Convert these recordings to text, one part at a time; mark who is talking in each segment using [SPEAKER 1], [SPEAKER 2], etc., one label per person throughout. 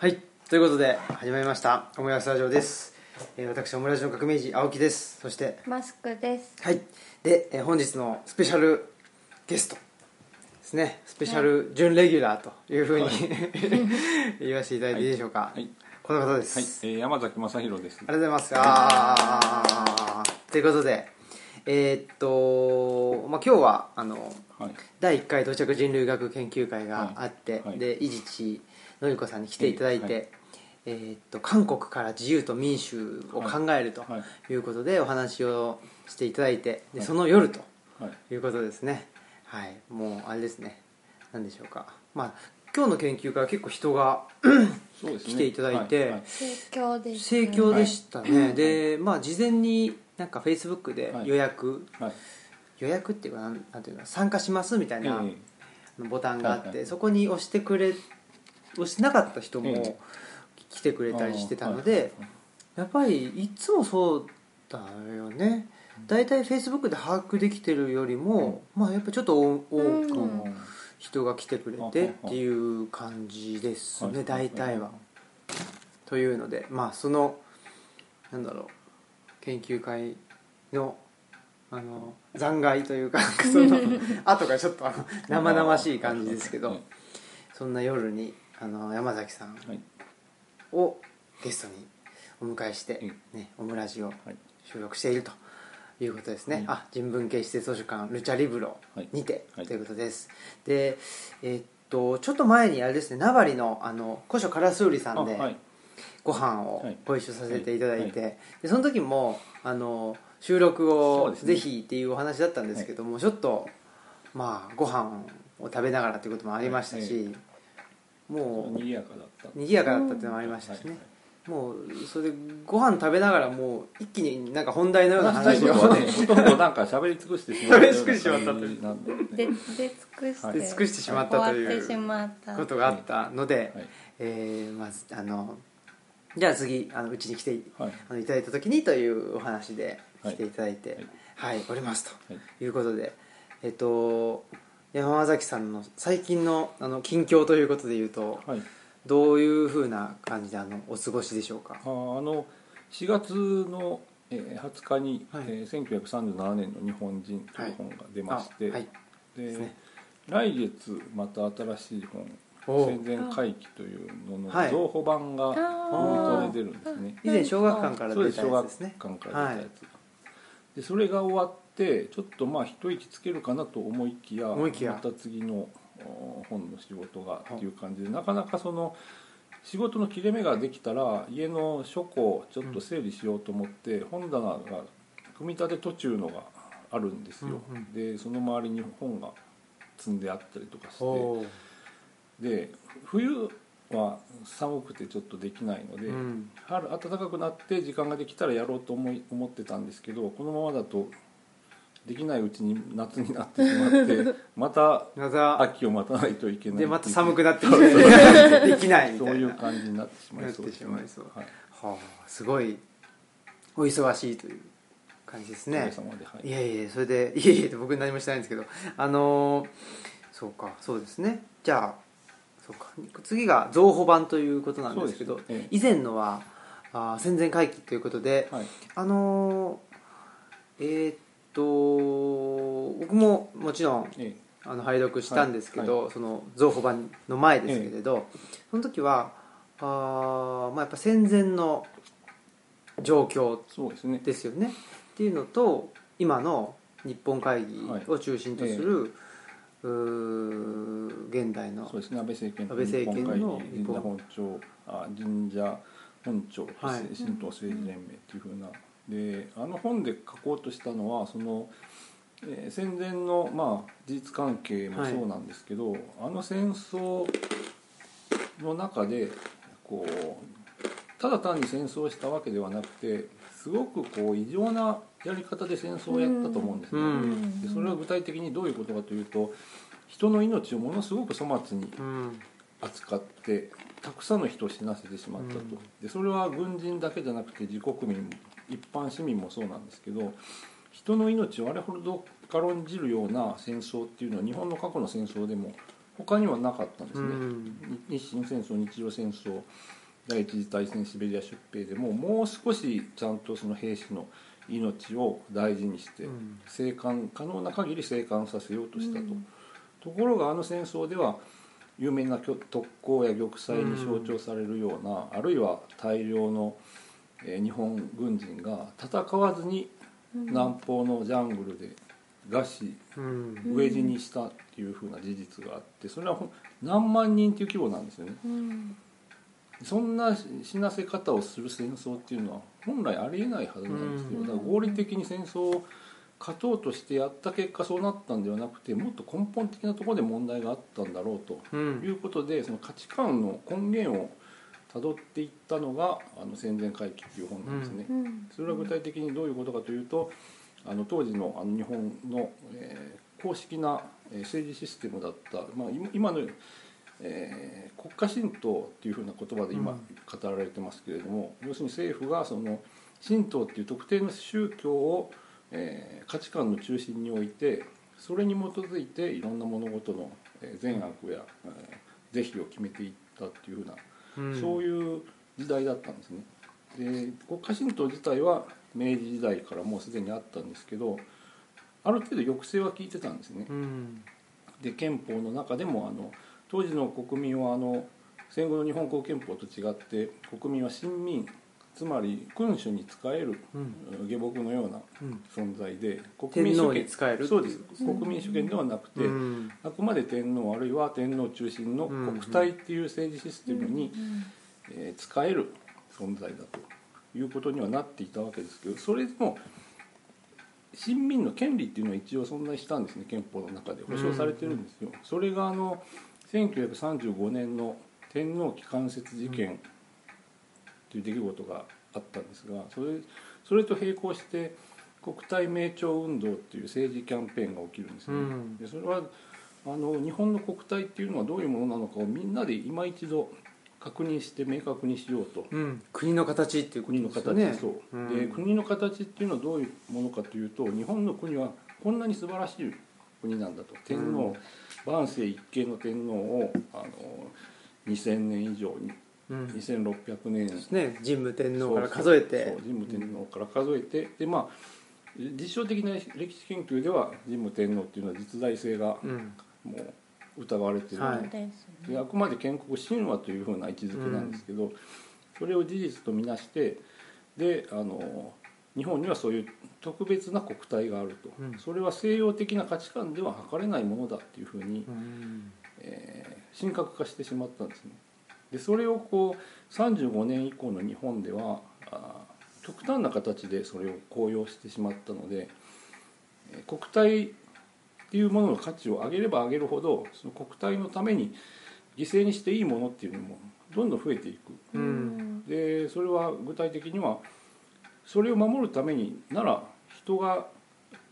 [SPEAKER 1] はいということで始まりました。オムライスラジオです、えー、私オムライスの革命児青木です。そして
[SPEAKER 2] マスクです。
[SPEAKER 1] はい。で、えー本日のスペシャルゲストですね。スペシャル準レギュラーというふうに、言わせていただいていいでしょうか、
[SPEAKER 3] はい。
[SPEAKER 1] この方です、
[SPEAKER 3] はい、えー、山崎正弘です。
[SPEAKER 1] ありがとうございます。ということでえーっと、まあ、今日はあの
[SPEAKER 3] はい、
[SPEAKER 1] 第1回到着人類学研究会があって、
[SPEAKER 3] はい。はい。
[SPEAKER 1] で伊地知のりこさんに来ていただいて、
[SPEAKER 3] はい。
[SPEAKER 1] えーっと韓国から自由と民主を考えると
[SPEAKER 3] はい。
[SPEAKER 1] いうことでお話をしていただいてで
[SPEAKER 3] はい。
[SPEAKER 1] その夜と
[SPEAKER 3] はい、
[SPEAKER 1] いうことですね。はい。もうあれですね。何でしょうか。まあ今日の研究会は結構人が。来ていただいて
[SPEAKER 3] はい。はい。
[SPEAKER 2] 盛況で
[SPEAKER 1] したね、でまあ事前になんかフェイスブックで予約、
[SPEAKER 3] はい、
[SPEAKER 1] 予約っていうかなんなんていうか参加しますみたいな、
[SPEAKER 3] え
[SPEAKER 1] ボタンがあって、
[SPEAKER 3] はいはい。
[SPEAKER 1] そこに押してくれ押してなかった人も
[SPEAKER 3] ええ
[SPEAKER 1] 来てくれたりしてたので、やっぱりいつもそうだよね。大体フェイスブックで把握できてるよりも、まあやっぱちょっと多く
[SPEAKER 3] うん
[SPEAKER 1] 人が来てくれてっていう感じですね大体は。というのでまあそのなんだろう研究会のあの残骸というか その後がちょっと生々しい感じですけど
[SPEAKER 3] はい
[SPEAKER 1] そんな夜にあの山崎さん
[SPEAKER 3] はい。
[SPEAKER 1] をゲストにお迎えして
[SPEAKER 3] うん、
[SPEAKER 1] ね、オムラジを
[SPEAKER 3] はい。
[SPEAKER 1] 収録しているということですね、
[SPEAKER 3] はい。
[SPEAKER 1] あ人文系施設図書館ルチャリブロにて、
[SPEAKER 3] はい。
[SPEAKER 1] ということです。でえーっとちょっと前にあれですね名張のあの古書カラスウリさんで、ご飯を
[SPEAKER 3] はい。
[SPEAKER 1] ご一緒させていただいて、
[SPEAKER 3] は
[SPEAKER 1] でその時もあの収録をぜひっていうお話だったんですけども、ちょっとまあご飯を食べながらということもありましたし、
[SPEAKER 3] はい
[SPEAKER 1] もう
[SPEAKER 3] 賑やかだった。
[SPEAKER 1] 賑やかだったっていうのもありましたしね、もうそれでご飯食べながらもう一気になんか本題のような話を。
[SPEAKER 3] ね、ほとんどなんか喋り尽くしてしまったような
[SPEAKER 1] 喋り尽くしてしまったという。
[SPEAKER 3] 感じなんでね。
[SPEAKER 2] で出尽くして、
[SPEAKER 1] 尽くしてしまったという
[SPEAKER 2] 終わってしまった
[SPEAKER 1] ことがあったので、
[SPEAKER 3] はい。
[SPEAKER 1] えーまずあのじゃあ次あのうちに来て
[SPEAKER 3] はい。
[SPEAKER 1] あのいただいた時にというお話で
[SPEAKER 3] はい
[SPEAKER 1] 来ていただいてはい、おりますと
[SPEAKER 3] はい。
[SPEAKER 1] いうことでえっと山崎さんの最近のあの近況ということでいうと
[SPEAKER 3] はい。
[SPEAKER 1] どういうふうな感じであのお過ごしでしょうか？
[SPEAKER 3] あーあの4月のえー20日に、
[SPEAKER 1] はい。
[SPEAKER 3] えー1937年の日本人という本が出まして、
[SPEAKER 1] あはい。
[SPEAKER 3] で、
[SPEAKER 1] すね。
[SPEAKER 3] 来月また新しい本戦前回帰というのの
[SPEAKER 1] はい。
[SPEAKER 3] 増補版が
[SPEAKER 2] あ
[SPEAKER 3] 元で出るんですね、
[SPEAKER 1] 以前小学館から出たやつですね。
[SPEAKER 3] 館から出たやつ、でそれが終わってちょっとまあ一息つけるかなと思いきや
[SPEAKER 1] 思いきや。
[SPEAKER 3] また次のお本の仕事がっていう感じでなかなかその仕事の切れ目ができたら家の書庫をちょっと整理しようと思って、本棚が組み立て途中のがあるんですよ、
[SPEAKER 1] うんうん
[SPEAKER 3] でその周りに本が積んであったりとかして。で冬は寒くてちょっとできないので、
[SPEAKER 1] うん。
[SPEAKER 3] 春暖かくなって時間ができたらやろうと思い思ってたんですけどこのままだとできないうちに夏になってしまって また秋を待たないといけない
[SPEAKER 1] でまた寒
[SPEAKER 3] く
[SPEAKER 1] くなってきて。できないみ
[SPEAKER 3] そう
[SPEAKER 1] たいな。
[SPEAKER 3] いう感じになってしまいそう。はい、
[SPEAKER 1] はあすごいお忙しいという感じですね。
[SPEAKER 3] い。
[SPEAKER 1] いやいやそれでいやいや僕何もしてないんですけど。あのーそうかそうですね。じゃあそうか。次が増補版ということなんですけど以前のはあー戦前回帰ということで、
[SPEAKER 3] はい。
[SPEAKER 1] あのーえーっと僕ももちろん
[SPEAKER 3] え
[SPEAKER 1] あの拝読したんですけど、
[SPEAKER 3] は
[SPEAKER 1] その増補版の前ですけれど、その時はあー、まあ、やっぱ戦前の状況
[SPEAKER 3] ですね。
[SPEAKER 1] ですよね。っていうのと今の日本会議を中心とする、うー現代の
[SPEAKER 3] そうですね。安倍政権
[SPEAKER 1] 安倍政権の
[SPEAKER 3] 日本本庁あ神社本庁と
[SPEAKER 1] はい。
[SPEAKER 3] 神道政治連盟っていうふうなであの本で書こうとしたのはその、えー戦前の、まあ、事実関係もそうなんですけど、あの戦争の中でこうただ単に戦争をしたわけではなくてすごくこう異常なやり方で戦争をやったと思うんですね。
[SPEAKER 1] うん。
[SPEAKER 3] でそれは具体的にどういうことかというと人の命をものすごく粗末に
[SPEAKER 1] うん。
[SPEAKER 3] 扱ってたくさんの人を死なせてしまったと、
[SPEAKER 1] うん。
[SPEAKER 3] でそれは軍人だけじゃなくて自国民も一般市民もそうなんですけど人の命をあれほど軽んじるような戦争っていうのは日本の過去の戦争でも他にはなかったんですね、
[SPEAKER 1] うん。
[SPEAKER 3] 日清戦争日露戦争第一次大戦シベリア出兵でももう少しちゃんとその兵士の命を大事にして
[SPEAKER 1] うん。
[SPEAKER 3] 生還可能な限り生還させようとしたと、
[SPEAKER 2] うん。
[SPEAKER 3] ところがあの戦争では有名な特攻や玉砕に象徴されるような、あるいは大量の、えー日本軍人が戦わずに南方のジャングルで餓死
[SPEAKER 1] うん。
[SPEAKER 3] 飢え死にしたっていうふうな事実があってそれは何万人っていう規模なんですよね。
[SPEAKER 2] うん。
[SPEAKER 3] そんな死なせ方をする戦争っていうのは本来ありえないはずなんですよ
[SPEAKER 1] うん。
[SPEAKER 3] だから合理的に戦争を勝とうとしてやった結果そうなったんではなくてもっと根本的なところで問題があったんだろうと
[SPEAKER 1] うん。
[SPEAKER 3] いうことでその価値観の根源をたどっていったのが「あの戦前回帰」っていう本なんですね。
[SPEAKER 2] うん。
[SPEAKER 3] それは具体的にどういうことかというとあの当時のあの日本の、えー公式なえー政治システムだった、まあ、今今の、えー国家神道っていうふうな言葉で今
[SPEAKER 1] うん。
[SPEAKER 3] 語られてますけれども、要するに政府がその神道っていう特定の宗教を、えー価値観の中心に置いてそれに基づいていろんな物事のえー善悪や、えー是非を決めていったっていうふうな
[SPEAKER 1] うん。
[SPEAKER 3] そういう時代だったんですね。で国家神道自体は明治時代からもうすでにあったんですけどある程度抑制は効いてたんですね。
[SPEAKER 1] うん。
[SPEAKER 3] で憲法の中でもあの当時の国民はあの戦後の日本国憲法と違って国民は臣民つまり君主に仕える
[SPEAKER 1] うん。
[SPEAKER 3] 下僕のような
[SPEAKER 1] うん。
[SPEAKER 3] 存在で国民主権
[SPEAKER 1] に仕える
[SPEAKER 3] そうです。国民主権ではなくて、
[SPEAKER 1] うん。
[SPEAKER 3] あくまで天皇あるいは天皇中心の国体っていう政治システムに、えー使える存在だということにはなっていたわけですけどそれでも市民の権利っていうのは一応存在したんですね憲法の中で。保障されてるんですよ、それがあの1935年の天皇機関節事件という出来事があったんですがそれそれと並行して国体名称運動っていう政治キャンペーンが起きるんですね、
[SPEAKER 1] うん。
[SPEAKER 3] でそれはあの日本の国体っていうのはどういうものなのかをみんなで今一度確認して明確にしようと。
[SPEAKER 1] うん。国の形っていうこと
[SPEAKER 3] 国の形、
[SPEAKER 1] ですよね。
[SPEAKER 3] そう、
[SPEAKER 1] ん。
[SPEAKER 3] で国の形っていうのはどういうものかというと日本の国はこんなに素晴らしい国なんだと。天皇、万世一系の天皇をあの2000年以上に
[SPEAKER 1] うん。
[SPEAKER 3] 2600年。
[SPEAKER 1] ね神武天皇から数えて。
[SPEAKER 3] 神武天皇から数えて、でまあ実証的な歴史研究では神武天皇っていうのは実在性が
[SPEAKER 1] うん。
[SPEAKER 3] もう疑われている、
[SPEAKER 1] はい。
[SPEAKER 2] そうです
[SPEAKER 3] であくまで建国神話というふうな位置づけなんですけど、それを事実とみなしてであの日本にはそういう特別な国体があると、
[SPEAKER 1] うん。
[SPEAKER 3] それは西洋的な価値観では測れないものだっていうふうに、
[SPEAKER 1] うん。
[SPEAKER 3] えー神格化してしまったんですねでそれをこう35年以降の日本ではあ極端な形でそれを高揚してしまったのでえー国体っていうものの価値を上げれば上げるほどその国体のために犠牲にしていいものっていうのもどんどん増えていく。
[SPEAKER 1] うん。
[SPEAKER 3] でそれは具体的にはそれを守るためになら人が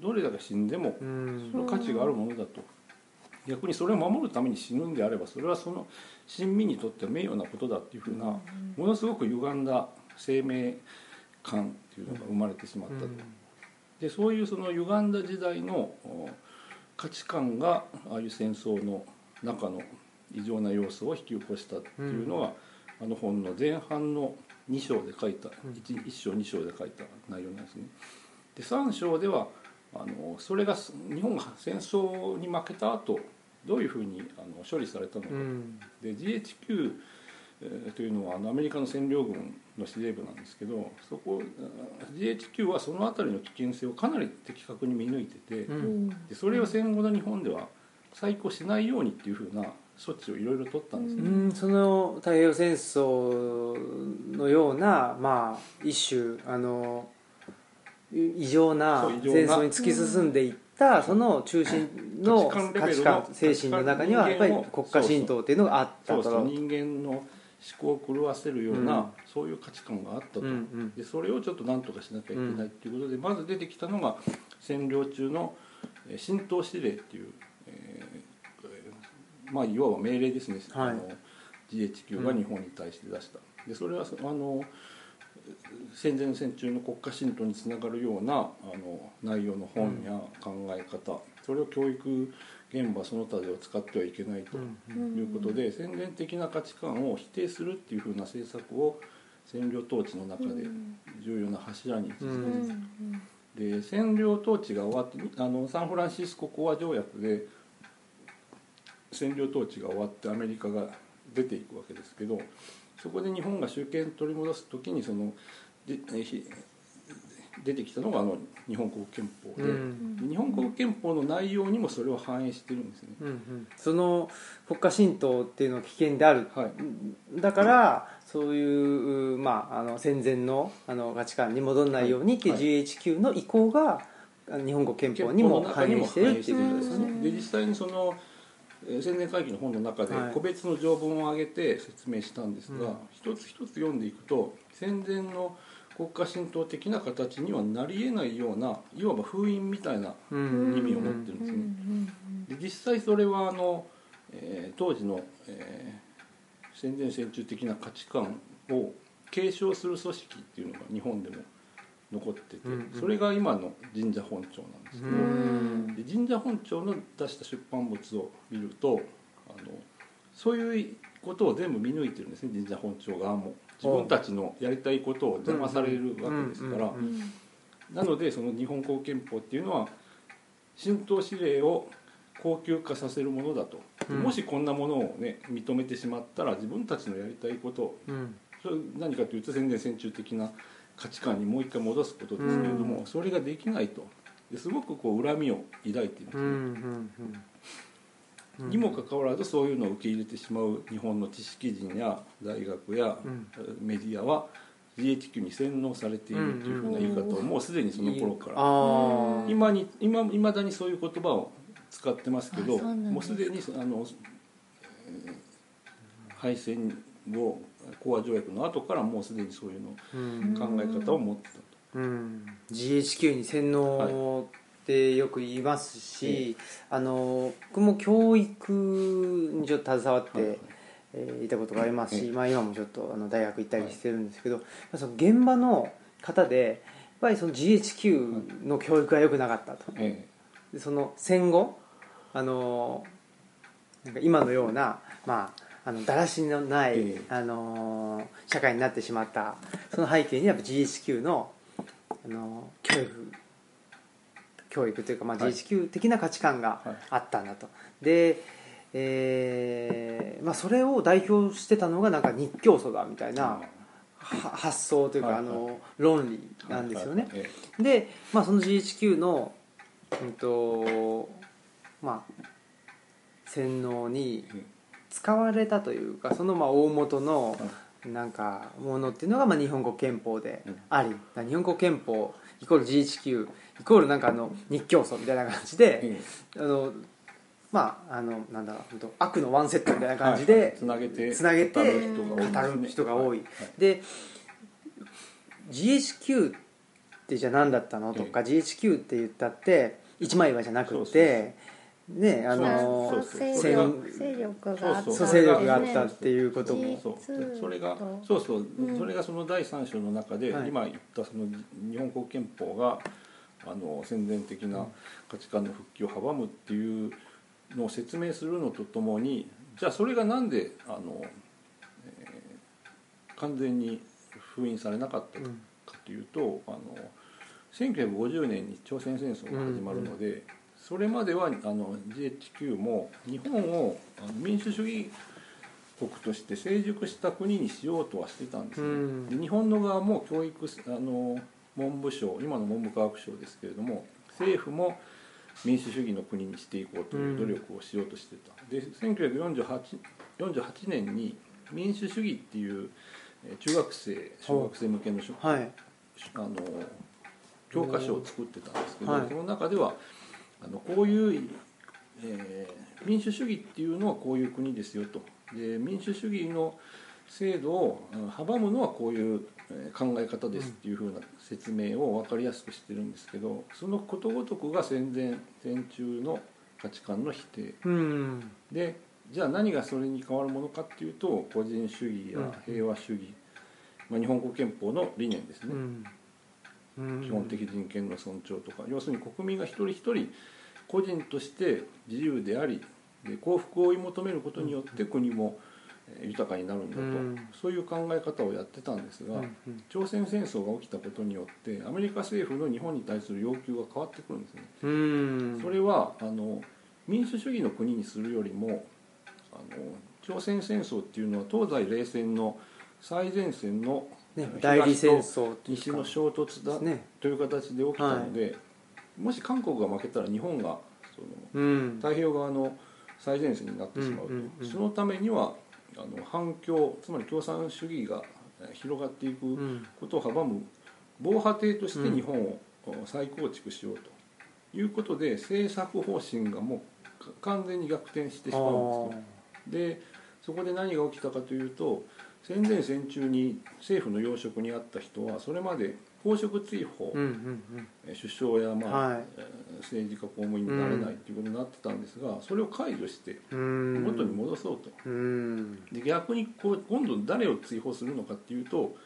[SPEAKER 3] どれだけ死んでも
[SPEAKER 1] うん。
[SPEAKER 3] その価値があるものだと逆にそれを守るために死ぬんであればそれはその親民にとっては名誉なことだっていうふうなものすごく歪んだ生命感っていうのが生まれてしまったと。でそういうその歪んだ時代のお価値観がああいう戦争の中の異常な要素を引き起こしたっていうのが、あの本の前半の2章で書いた 1, 1章2章で書いた内容なんですね。で3章ではあのそれがす日本が戦争に負けた後どういうふうにあの処理されたのか、
[SPEAKER 1] うん。
[SPEAKER 3] で GHQ えーというのはアメリカの占領軍の司令部なんですけどそこあ GHQ はその辺りの危険性をかなり的確に見抜いてて、
[SPEAKER 1] う
[SPEAKER 2] うん。ん
[SPEAKER 3] でそれを戦後の日本では再興しないようにっていうふうな措置をいろいろ取ったんですね。
[SPEAKER 1] うん。その太平洋戦争のようなまあ一種あのい異常な。戦争に突き進んでいったその中心の
[SPEAKER 3] 価値観
[SPEAKER 1] 精神の中にはやっぱり国家神道っていうのがあったと。
[SPEAKER 3] そう人間の思考を狂わせるような、
[SPEAKER 1] うん。
[SPEAKER 3] そういう価値観があったと、
[SPEAKER 1] うんうん。
[SPEAKER 3] でそれをちょっと何とかしなきゃいけないっていうことで、まず出てきたのが占領中のえー神道指令っていう、えーまあいわば命令ですね、
[SPEAKER 1] はい。
[SPEAKER 3] あの GHQ が日本に対して出した、でそれはそあの戦前戦中の国家神道につながるようなあの内容の本や考え方、それを教育現場その他では使ってはいけないと
[SPEAKER 1] うん
[SPEAKER 3] いうことで、宣伝的な価値観を否定するっていうふうな政策を占領統治の中で重要な柱に位置づけて
[SPEAKER 2] うんうん
[SPEAKER 3] で占領統治が終わってあのサンフランシスコ講和条約で占領統治が終わってアメリカが出ていくわけですけどそこで日本が主権取り戻す時にそので出てきたのがあの日本国憲法で,
[SPEAKER 1] うん。
[SPEAKER 3] で、日本国憲法の内容にもそれを反映してるんですね。
[SPEAKER 1] うんうん。その国家神道っていうのは危険である。
[SPEAKER 3] はい。
[SPEAKER 1] だからそういう、まあ、あの戦前のあの価値観に戻らないようにってい。う
[SPEAKER 3] はい。
[SPEAKER 1] GHQ の意向が日本国憲法にも反映してるっていうことですよね。
[SPEAKER 3] で実際にそのえー宣伝会議の本の中で
[SPEAKER 1] はい。
[SPEAKER 3] 個別の条文を挙げて説明したんですが、
[SPEAKER 1] うん。
[SPEAKER 3] 一つ一つ読んでいくと戦前の国家神道的な形にはなりえないようないわば封印みたいな
[SPEAKER 1] うん。
[SPEAKER 3] 意味を持ってるんですね。で実際それはあの、えー当時の、えー戦前戦中的な価値観を継承する組織っていうのが日本でも残ってて、
[SPEAKER 1] うんうん。
[SPEAKER 3] それが今の神社本庁なんですけど、
[SPEAKER 1] うん。
[SPEAKER 3] で神社本庁の出した出版物を見るとあのそういうことを全部見抜いてるんですね神社本庁側も。自分たちのやりたいことを邪魔されるわけですから。なのでその日本国憲法っていうのは神道指令を高級化させるものだと、
[SPEAKER 1] うん。
[SPEAKER 3] もしこんなものをね認めてしまったら自分たちのやりたいこと。を
[SPEAKER 1] うん。
[SPEAKER 3] それ何かというと宣伝戦中的な価値観にもう一回戻すことですけれども、
[SPEAKER 1] うん。
[SPEAKER 3] それができないと。ですごくこう恨みを抱いているんですね、
[SPEAKER 1] うんうん。うん。
[SPEAKER 3] にもかかわらずそういうのを受け入れてしまう日本の知識人や大学や
[SPEAKER 1] うん。
[SPEAKER 3] メディアは GHQ に洗脳されているというふうな言い方をもうすでにその頃から。今に今未だにそういう言葉を使ってますけどもうすでにあの、えー敗戦後講和条約の後からもうすでにそういうの
[SPEAKER 1] うん。
[SPEAKER 3] 考え方を持ってたと。
[SPEAKER 1] うん、GHQ に洗脳ってよく言いますし、あの僕も教育にちょっと携わって、
[SPEAKER 3] はいはい。
[SPEAKER 1] えーいたことがありますし、
[SPEAKER 3] ええ。
[SPEAKER 1] まあ、今もちょっとあの大学行ったりしてるんですけど、その現場の方でやっぱりその GHQ の教育が良くなかったと。
[SPEAKER 3] え。
[SPEAKER 1] でその戦後あのなんか今のような、まあ、あのだらしのない、
[SPEAKER 3] ええ。
[SPEAKER 1] あの社会になってしまったその背景にやっぱ GHQ のあの教育教育というか、まあ、
[SPEAKER 3] はい。
[SPEAKER 1] GHQ 的な価値観が
[SPEAKER 3] はい。
[SPEAKER 1] あったんだと、で、えーまあ、それを代表してたのがなんか日教祖だみたい
[SPEAKER 3] え
[SPEAKER 1] なは発想というか、
[SPEAKER 3] はい
[SPEAKER 1] あの論理なんですよね、
[SPEAKER 3] はいはい。
[SPEAKER 1] で、まあ、その GHQ の、うんとまあ、洗脳に
[SPEAKER 3] え
[SPEAKER 1] 使われたというかそのまあ大元の
[SPEAKER 3] は
[SPEAKER 1] なんかものっていうのがまあ日本国憲法で
[SPEAKER 3] うん。
[SPEAKER 1] あり、日本国憲法イコール GHQ イコールなんかあの日教祖みたいな感じで、
[SPEAKER 3] え
[SPEAKER 1] あのまああのなんだろう悪のワンセットみたいな
[SPEAKER 3] え
[SPEAKER 1] 感じで、
[SPEAKER 3] つなげて語る人が多いで
[SPEAKER 1] GHQ ってじゃあ何だったのとか、GHQ って言ったって一枚岩じゃなくてねあの
[SPEAKER 2] 勢
[SPEAKER 1] 戦
[SPEAKER 2] 力があった
[SPEAKER 3] そう。
[SPEAKER 1] 勢力があったっていうことも。
[SPEAKER 2] ね
[SPEAKER 3] そう。
[SPEAKER 2] 実
[SPEAKER 3] それが
[SPEAKER 2] と
[SPEAKER 3] そう。そう、
[SPEAKER 2] う。ん。
[SPEAKER 3] それがその第三章の中で、
[SPEAKER 1] はい。
[SPEAKER 3] 今言ったその日本国憲法があの宣伝的な価値観の復帰を阻むっていうのを説明するのとともにじゃあそれがなんであの、えー完全に封印されなかった
[SPEAKER 1] うん
[SPEAKER 3] かというと、あの1950年に朝鮮戦争が始まるので、それまではあの GHQ も日本をあの民主主義国として成熟した国にしようとはしてたんですね、
[SPEAKER 1] うん。
[SPEAKER 3] で日本の側も教育あの文部省今の文部科学省ですけれども政府も民主主義の国にしていこうという努力をしようとしてた、で1948 48年に民主主義っていうえー中学生小学生向けの書
[SPEAKER 1] はい。
[SPEAKER 3] あの教科書を作ってたんですけど、
[SPEAKER 1] はい。
[SPEAKER 3] その中ではあのこういう、えー民主主義っていうのはこういう国ですよと。で民主主義の制度をうん阻むのはこういうえー考え方ですっていうふうな説明を分かりやすくしてるんですけどそのことごとくが戦前戦中の価値観の否定。
[SPEAKER 1] うん。
[SPEAKER 3] でじゃあ何がそれに変わるものかっていうと個人主義や平和主義、まあ、日本国憲法の理念ですね、
[SPEAKER 1] うんうん
[SPEAKER 3] 基本的人権の尊重とか。要するに国民が一人一人個人として自由でありで幸福を追い求めることによって国もえー豊かになるんだと、
[SPEAKER 1] うん。
[SPEAKER 3] そういう考え方をやってたんですが、
[SPEAKER 1] うんうん。
[SPEAKER 3] 朝鮮戦争が起きたことによってアメリカ政府の日本に対する要求が変わってくるんですね。
[SPEAKER 1] うん。
[SPEAKER 3] それはあの民主主義の国にするよりもあの朝鮮戦争っていうのは東西冷戦の最前線の
[SPEAKER 1] ね代理戦争っていうか。
[SPEAKER 3] 西の衝突だ
[SPEAKER 1] ね。
[SPEAKER 3] という形で起きたので、もし韓国が負けたら日本がその
[SPEAKER 1] うん。
[SPEAKER 3] 太平洋側の最前線になってしまうと、
[SPEAKER 1] うんうんうん
[SPEAKER 3] そのためにはあの反共つまり共産主義がえ広がっていく
[SPEAKER 1] うん。
[SPEAKER 3] ことを阻む防波堤として日本を再構築しようと。いうことで政策方針がもうか完全に逆転してしまうんですね。でそこで何が起きたかというと戦前戦中に政府の要職にあった人はそれまで公職追放、
[SPEAKER 1] うんうん
[SPEAKER 3] え首相や、まあ
[SPEAKER 1] はい。
[SPEAKER 3] えー政治家公務員になれないということになってたんですが、それを解除して
[SPEAKER 1] うん。
[SPEAKER 3] 元に戻そうと。
[SPEAKER 1] うん。
[SPEAKER 3] で逆にこう今度誰を追放するのかっていうと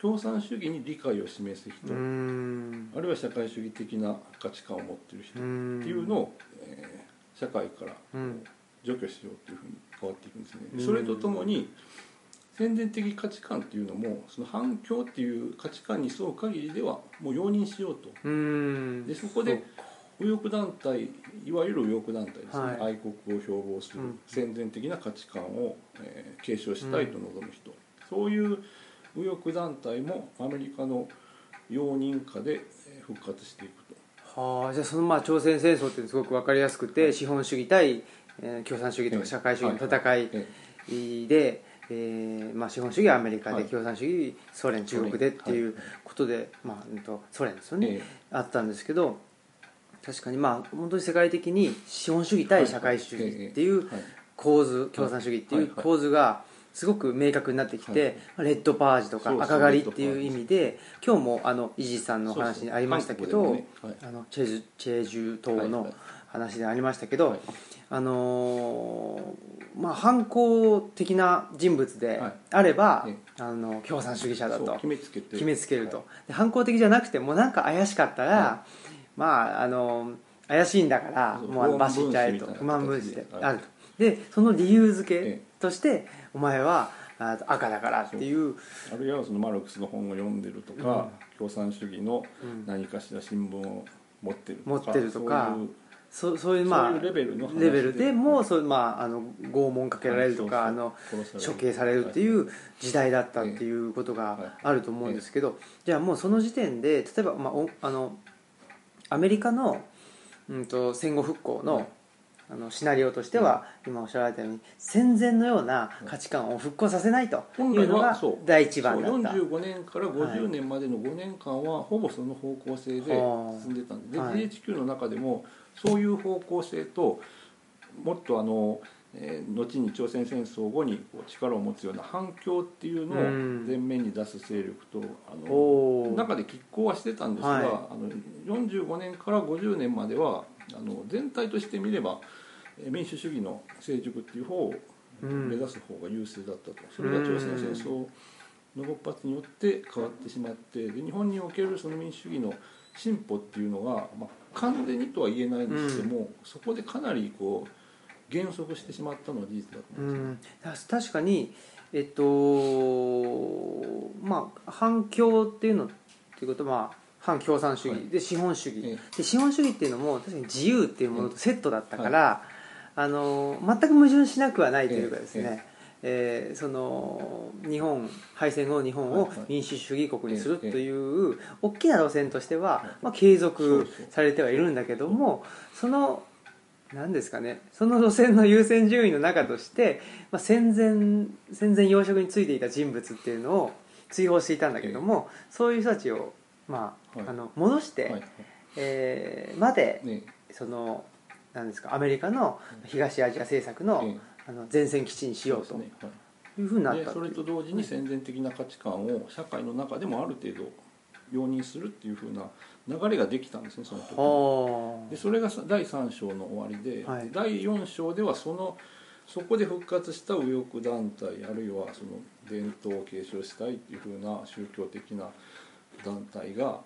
[SPEAKER 3] 共産主義に理解を示す人、
[SPEAKER 1] うん。
[SPEAKER 3] あるいは社会主義的な価値観を持っている人
[SPEAKER 1] う
[SPEAKER 3] っ
[SPEAKER 1] ん
[SPEAKER 3] ていうのを、えー社会から
[SPEAKER 1] うん。
[SPEAKER 3] 除去しようというふうに変わっていくんですね。
[SPEAKER 1] うん
[SPEAKER 3] それとともに宣伝的価値観っていうのもその反共っていう価値観に沿う限りではもう容認しようと。
[SPEAKER 1] うん。
[SPEAKER 3] でそこで右翼団体いわゆる右翼団体ですね、
[SPEAKER 1] はい。
[SPEAKER 3] 愛国を標榜する、
[SPEAKER 1] うん。
[SPEAKER 3] 宣伝的な価値観を、えー継承したいと望む人、そういう右翼団体もアメリカの容認下でえー復活していくと。
[SPEAKER 1] はあじゃあそのまあ朝鮮戦争ってすごく分かりやすくて、資本主義対、えー共産主義とか社会主義の戦い
[SPEAKER 3] え。
[SPEAKER 1] で、えーまあ、資本主義はアメリカで、
[SPEAKER 3] はい。
[SPEAKER 1] 共産主義ソ連中国でっていうことで、まあうんとソ連ですよね、
[SPEAKER 3] え
[SPEAKER 1] あったんですけど確かにまあ本当に世界的に資本主義対社会主義っていう
[SPEAKER 3] はい。
[SPEAKER 1] 構図共産主義っていう構図がすごく明確になってきて、レッドパージとか赤狩りっていう意味で今日もあのイジさんのお話にありましたけど、チェジュチェジュ島の話でありましたけど、
[SPEAKER 3] はい
[SPEAKER 1] あのーまあ、反抗的な人物で
[SPEAKER 3] はい。
[SPEAKER 1] あれば、
[SPEAKER 3] え
[SPEAKER 1] あの共産主義者だと
[SPEAKER 3] 決めつけて
[SPEAKER 1] 決めつけると、
[SPEAKER 3] はい。
[SPEAKER 1] で反抗的じゃなくてもうなんか怪しかったら、
[SPEAKER 3] は
[SPEAKER 1] まああの怪しいんだからもうバシッちゃえと
[SPEAKER 3] 不
[SPEAKER 1] 不満分子であると。でその理由付
[SPEAKER 3] え
[SPEAKER 1] けとして、お前はあ赤だからっていう。
[SPEAKER 3] あるいはそのマルクスの本を読んでるとか、共産主義の何かしら新聞を持ってるとか
[SPEAKER 1] 持ってるとか
[SPEAKER 3] そういう
[SPEAKER 1] そそういうまあ
[SPEAKER 3] レベルの話
[SPEAKER 1] レベルでもそう、まあ、あの拷問かけられるとか、
[SPEAKER 3] はい。
[SPEAKER 1] あの処刑されるっていう時代だったっていうことがあると思うんですけど、じゃあもうその時点で例えば、まあ、おあのアメリカの、うん、と戦後復興の,、
[SPEAKER 3] はい。
[SPEAKER 1] あのシナリオとしては、今おっしゃられたように戦前のような価値観を復興させないというのが第一番だった。
[SPEAKER 3] 45年から50年までの5年間はほぼその方向性で
[SPEAKER 1] はあ。
[SPEAKER 3] 進んでたんで,、
[SPEAKER 1] はい。
[SPEAKER 3] で GHQ の中でもそういう方向性ともっとあの、えー後に朝鮮戦争後にこう力を持つような反共っていうのを
[SPEAKER 1] うん。
[SPEAKER 3] 前面に出す勢力とあの中で拮抗はしてたんですが、
[SPEAKER 1] はい。
[SPEAKER 3] あの45年から50年まではあの全体として見ればえー民主主義の成熟っていう方を
[SPEAKER 1] うん。
[SPEAKER 3] 目指す方が優勢だったと、それが朝鮮戦争の勃発によって変わってしまってで日本におけるその民主主義の進歩っていうのが、まあ、完全にとは言えないんですけども、そこでかなりこう減速してしまったのは事実だと
[SPEAKER 1] う
[SPEAKER 3] 思うんです
[SPEAKER 1] ん、確かにえっとまあ反共っていうのっていうことは、まあ、反共産主義、
[SPEAKER 3] はい。
[SPEAKER 1] で資本主義、
[SPEAKER 3] え
[SPEAKER 1] で資本主義っていうのも確かに自由っていうものとセットだったから、あの全く矛盾しなくはないというかですね、えーその日本敗戦後の日本を民主主義国にすると
[SPEAKER 3] ええ
[SPEAKER 1] いう大きな路線としては
[SPEAKER 3] はい、
[SPEAKER 1] まあ、継続されてはいるんだけどもその何ですかねその路線の優先順位の中として、まあ、戦前戦前養殖についていた人物っていうのを追放していたんだけども、そういう人たちを、まあ
[SPEAKER 3] はい。
[SPEAKER 1] あの戻して、えーまで
[SPEAKER 3] ね。
[SPEAKER 1] そのなんですかアメリカの東アジア政策の,、
[SPEAKER 3] え
[SPEAKER 1] あの前線基地にしようと
[SPEAKER 3] い
[SPEAKER 1] いうふうになっ
[SPEAKER 3] で
[SPEAKER 1] た
[SPEAKER 3] それと同時に宣伝的な価値観を社会の中でもある程度容認するっていうふうな流れができたんですねその時。でそれがさ第3章の終わりで、
[SPEAKER 1] はい。
[SPEAKER 3] 第4章ではそのそこで復活した右翼団体あるいはその伝統を継承したいっていうふうな宗教的な団体が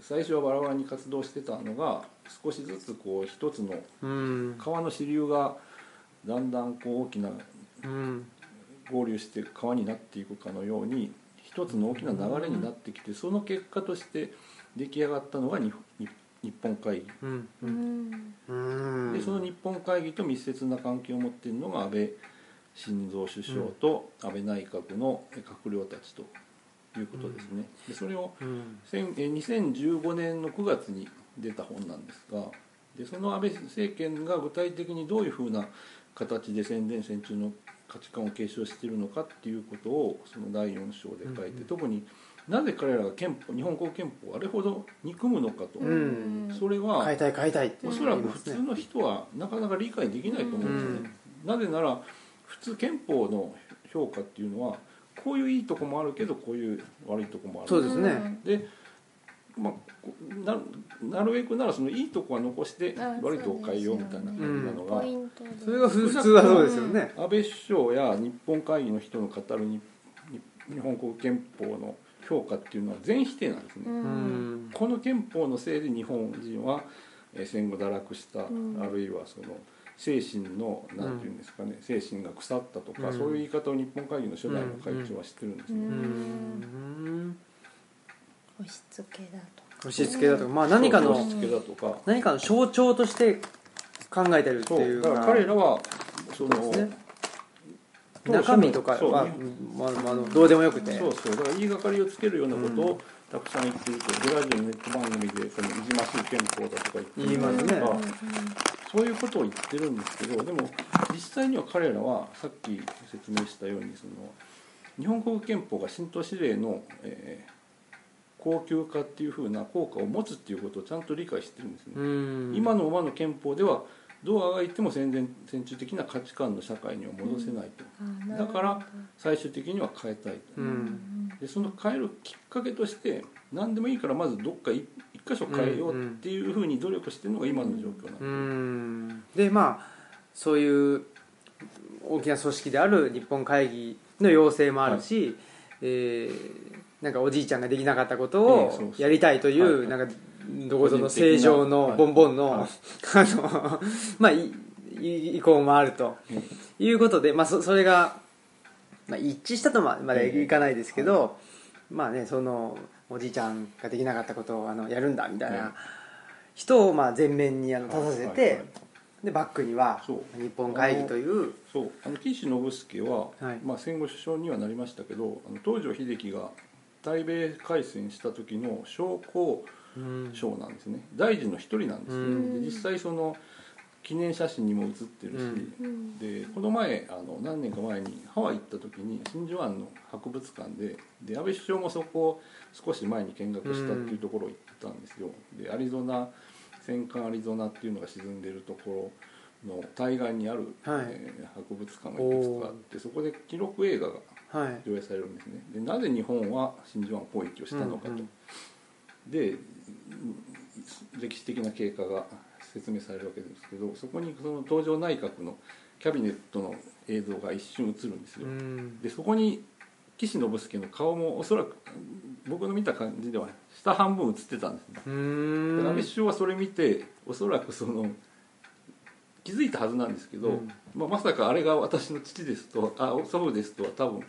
[SPEAKER 3] 最初はバラバラに活動してたのが少しずつこう一つの
[SPEAKER 1] うん。
[SPEAKER 3] 川の支流がだんだんこう大きな
[SPEAKER 1] うん。
[SPEAKER 3] 合流して川になっていくかのように一つの大きな流れになってきてその結果として出来上がったのが日日日本会議
[SPEAKER 1] うん。
[SPEAKER 2] う
[SPEAKER 1] うん。
[SPEAKER 3] でその日本会議と密接な関係を持っているのが安倍晋三首相と安倍内閣の閣僚たちということですね。でそれを
[SPEAKER 1] うん。
[SPEAKER 3] 先え2015年の9月に出た本なんですがでその安倍政権が具体的にどういうふうな形で宣伝戦中の価値観を継承しているのかっていうことをその第4章で書いて、
[SPEAKER 1] うん
[SPEAKER 3] 特になぜ彼らが憲法日本国憲法をあれほど憎むのかと、
[SPEAKER 1] うん。
[SPEAKER 3] それは
[SPEAKER 1] 変えたい変えたいって
[SPEAKER 3] おそらく普通の人はなかなか理解できないと思うんですね、なぜなら普通憲法の評価っていうのはこういういいとこもあるけどこういう悪いとこもある。
[SPEAKER 1] そうですね。
[SPEAKER 3] で、まあ、こななるべくならそのいいとこは残して
[SPEAKER 2] あ
[SPEAKER 3] 悪いとこ変えようみたいな感じなのが、
[SPEAKER 2] ポイントで。
[SPEAKER 1] それが普通はそうですよね。
[SPEAKER 3] 安倍首相や日本会議の人の語る日日本国憲法の評価っていうのは全否定なんですね。
[SPEAKER 2] う
[SPEAKER 1] うん。ん
[SPEAKER 3] この憲法のせいで日本人はえー戦後堕落した、
[SPEAKER 2] ん。
[SPEAKER 3] あるいはその精神の何て言うんですかね、精神が腐ったとか、
[SPEAKER 1] うん。
[SPEAKER 3] そういう言い方を日本会議の初代の会長は知ってるんですね。
[SPEAKER 2] 押し付けだと
[SPEAKER 1] 押し付けだとか。まあ何かの
[SPEAKER 3] 押し付けだとか、
[SPEAKER 1] 何かの象徴として考えてるっていう
[SPEAKER 3] だから彼らはその
[SPEAKER 1] そうですね。
[SPEAKER 3] 当初
[SPEAKER 1] 中身とか
[SPEAKER 3] そう。
[SPEAKER 1] はまあまあどうでもよくて。
[SPEAKER 3] そうそう。だから言いがかりをつけるようなことをたくさん言ってると、でラジオネット番組でそのいじましい憲法だとか言って
[SPEAKER 1] 言いますね。
[SPEAKER 3] がそういうことを言ってるんですけどでも実際には彼らはさっき説明したようにその日本国憲法が新都市令の、えー高級化っていうふうな効果を持つっていうことをちゃんと理解してるんですね。
[SPEAKER 1] うん。
[SPEAKER 3] 今のままの憲法ではどうあがいても戦前戦中的な価値観の社会には戻せないと、だから最終的には変えたいと、
[SPEAKER 1] うん
[SPEAKER 3] でその変えるきっかけとして何でもいいからまずどっか一一箇所変えようっていうふうに努力してるのが今の状況なんです、
[SPEAKER 1] うん。でまあそういう大きな組織である日本会議の要請もあるし、えーなんかおじいちゃんができなかったことをやりたいという、
[SPEAKER 3] はい
[SPEAKER 1] なんかどこぞの正常のボンボンの、
[SPEAKER 3] はい。
[SPEAKER 1] あの まあ意向もあると
[SPEAKER 3] え
[SPEAKER 1] いうことで、まあ、そそれが、まあ、一致したとままでいかないですけど、まあねそのおじいちゃんができなかったことをあのやるんだみたい
[SPEAKER 3] はい
[SPEAKER 1] な人をまあ前面にあの立たせて、でバックには日本会議という
[SPEAKER 3] そう。あの岸信介は、
[SPEAKER 1] はい。
[SPEAKER 3] まあ、戦後首相にはなりましたけどあの東条英機が対米開戦した時の将校
[SPEAKER 1] うん
[SPEAKER 3] 将なんですね。大臣の一人なんですね、
[SPEAKER 1] うん。
[SPEAKER 3] で実際その記念写真にも写ってるし、
[SPEAKER 2] うん。
[SPEAKER 3] でこの前あの何年か前にハワイ行った時に真珠湾の博物館でで安倍首相もそこを少し前に見学したっていうところを行ったんですよ、でアリゾナ戦艦アリゾナっていうのが沈んでるところの対岸にある、
[SPEAKER 1] はい。
[SPEAKER 3] えー博物館がいくつかあってそこで記録映画が
[SPEAKER 1] はい
[SPEAKER 3] 上映されるんですね。でなぜ日本は真珠湾攻撃をしたのかと、
[SPEAKER 1] うんうん。
[SPEAKER 3] で歴史的な経過が説明されるわけですけどそこにその東条内閣のキャビネットの映像が一瞬映るんですよ、
[SPEAKER 1] うん。
[SPEAKER 3] でそこに岸信介の顔もおそらく僕の見た感じでは下半分映ってたんですね。安倍首相はそれ見ておそらくその気づいたはずなんですけど、
[SPEAKER 1] うん。
[SPEAKER 3] まあ、まさかあれが私の父ですとあ祖父ですとは多分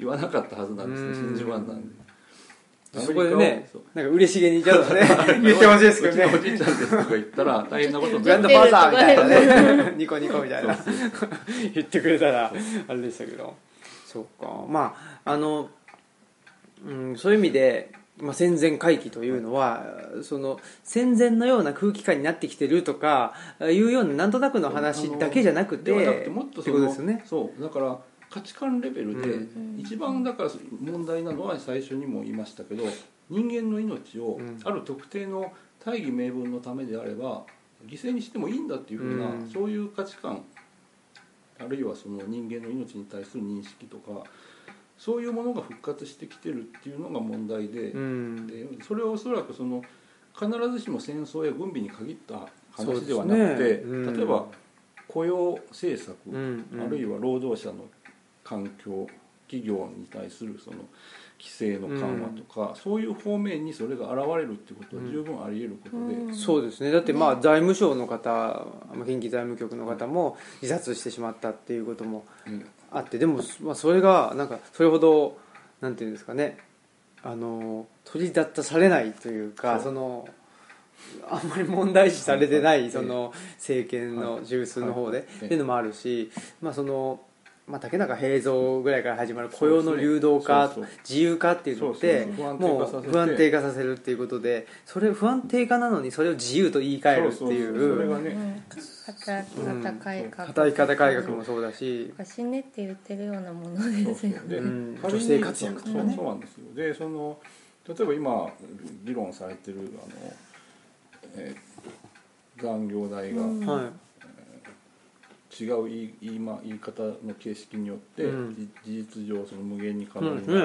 [SPEAKER 3] 言わなかったはずなんですね
[SPEAKER 1] うん。
[SPEAKER 3] 真珠湾なんで。
[SPEAKER 1] そこでねなんか嬉しげにちょっとね。言ってほしいですけどね。
[SPEAKER 3] おじいちゃんですとか言ったら大変なことに
[SPEAKER 1] グランドファーザーみたいなね。ニコニコみたいな。言ってくれたらあれでしたけど。そうか。まああの、うん、そういう意味で、まあ、戦前回帰というのはその戦前のような空気感になってきてるとかいうようななんとなくの話だけじゃなくて
[SPEAKER 3] もっとその
[SPEAKER 1] ことですよね。
[SPEAKER 3] そう。だから価値観レベルで
[SPEAKER 1] うん。
[SPEAKER 3] 一番だから問題なのは最初にも言いましたけど人間の命を
[SPEAKER 1] うん。
[SPEAKER 3] ある特定の大義名分のためであれば犠牲にしてもいいんだっていうふうな、
[SPEAKER 1] うん。
[SPEAKER 3] そういう価値観あるいはその人間の命に対する認識とかそういうものが復活してきてるっていうのが問題で,、
[SPEAKER 1] うん。
[SPEAKER 3] でそれはおそらくその必ずしも戦争や軍備に限った話ではなくて、
[SPEAKER 1] うん。
[SPEAKER 3] 例えば雇用政策、
[SPEAKER 1] うん。うん。
[SPEAKER 3] あるいは労働者の環境企業に対するその規制の緩和とか、そういう方面にそれが現れるっていうことは十分あり得ることで、
[SPEAKER 2] うん。
[SPEAKER 1] そうですね。だってまあ財務省の方まあ近畿財務局の方も自殺してしまったっていうことも
[SPEAKER 3] うん。
[SPEAKER 1] あってでも、まあ、それがなんかそれほどなんていうんですかねあの取り沙汰されないというか
[SPEAKER 3] そう。
[SPEAKER 1] そのあんまり問題視されてな
[SPEAKER 3] はい
[SPEAKER 1] い。その政権の中枢の方で
[SPEAKER 3] はい。
[SPEAKER 1] っていうのもあるしまあそのまあ竹中平蔵ぐらいから始まる雇用の流動化
[SPEAKER 3] そうそう。
[SPEAKER 1] 自由化っていうのってもう不安定
[SPEAKER 3] 化
[SPEAKER 1] 化させるっていうことでそれ不安定化なのにそれを自由と言い換えるってい
[SPEAKER 3] そう
[SPEAKER 2] 働き方改革、
[SPEAKER 1] 働き方改革もそうだし。
[SPEAKER 2] 死ねって言ってるようなものですよ
[SPEAKER 3] そうで、
[SPEAKER 1] うん。
[SPEAKER 3] 仮に
[SPEAKER 1] 女性活躍とかね。
[SPEAKER 3] そうそうなんですよ。でその例えば今議論されてるあの、えー残業代が、
[SPEAKER 2] うん。
[SPEAKER 1] はい
[SPEAKER 3] 違う言い言い,、ま、言い方の形式によって、
[SPEAKER 1] うん。
[SPEAKER 3] じ事実上その無限に可能な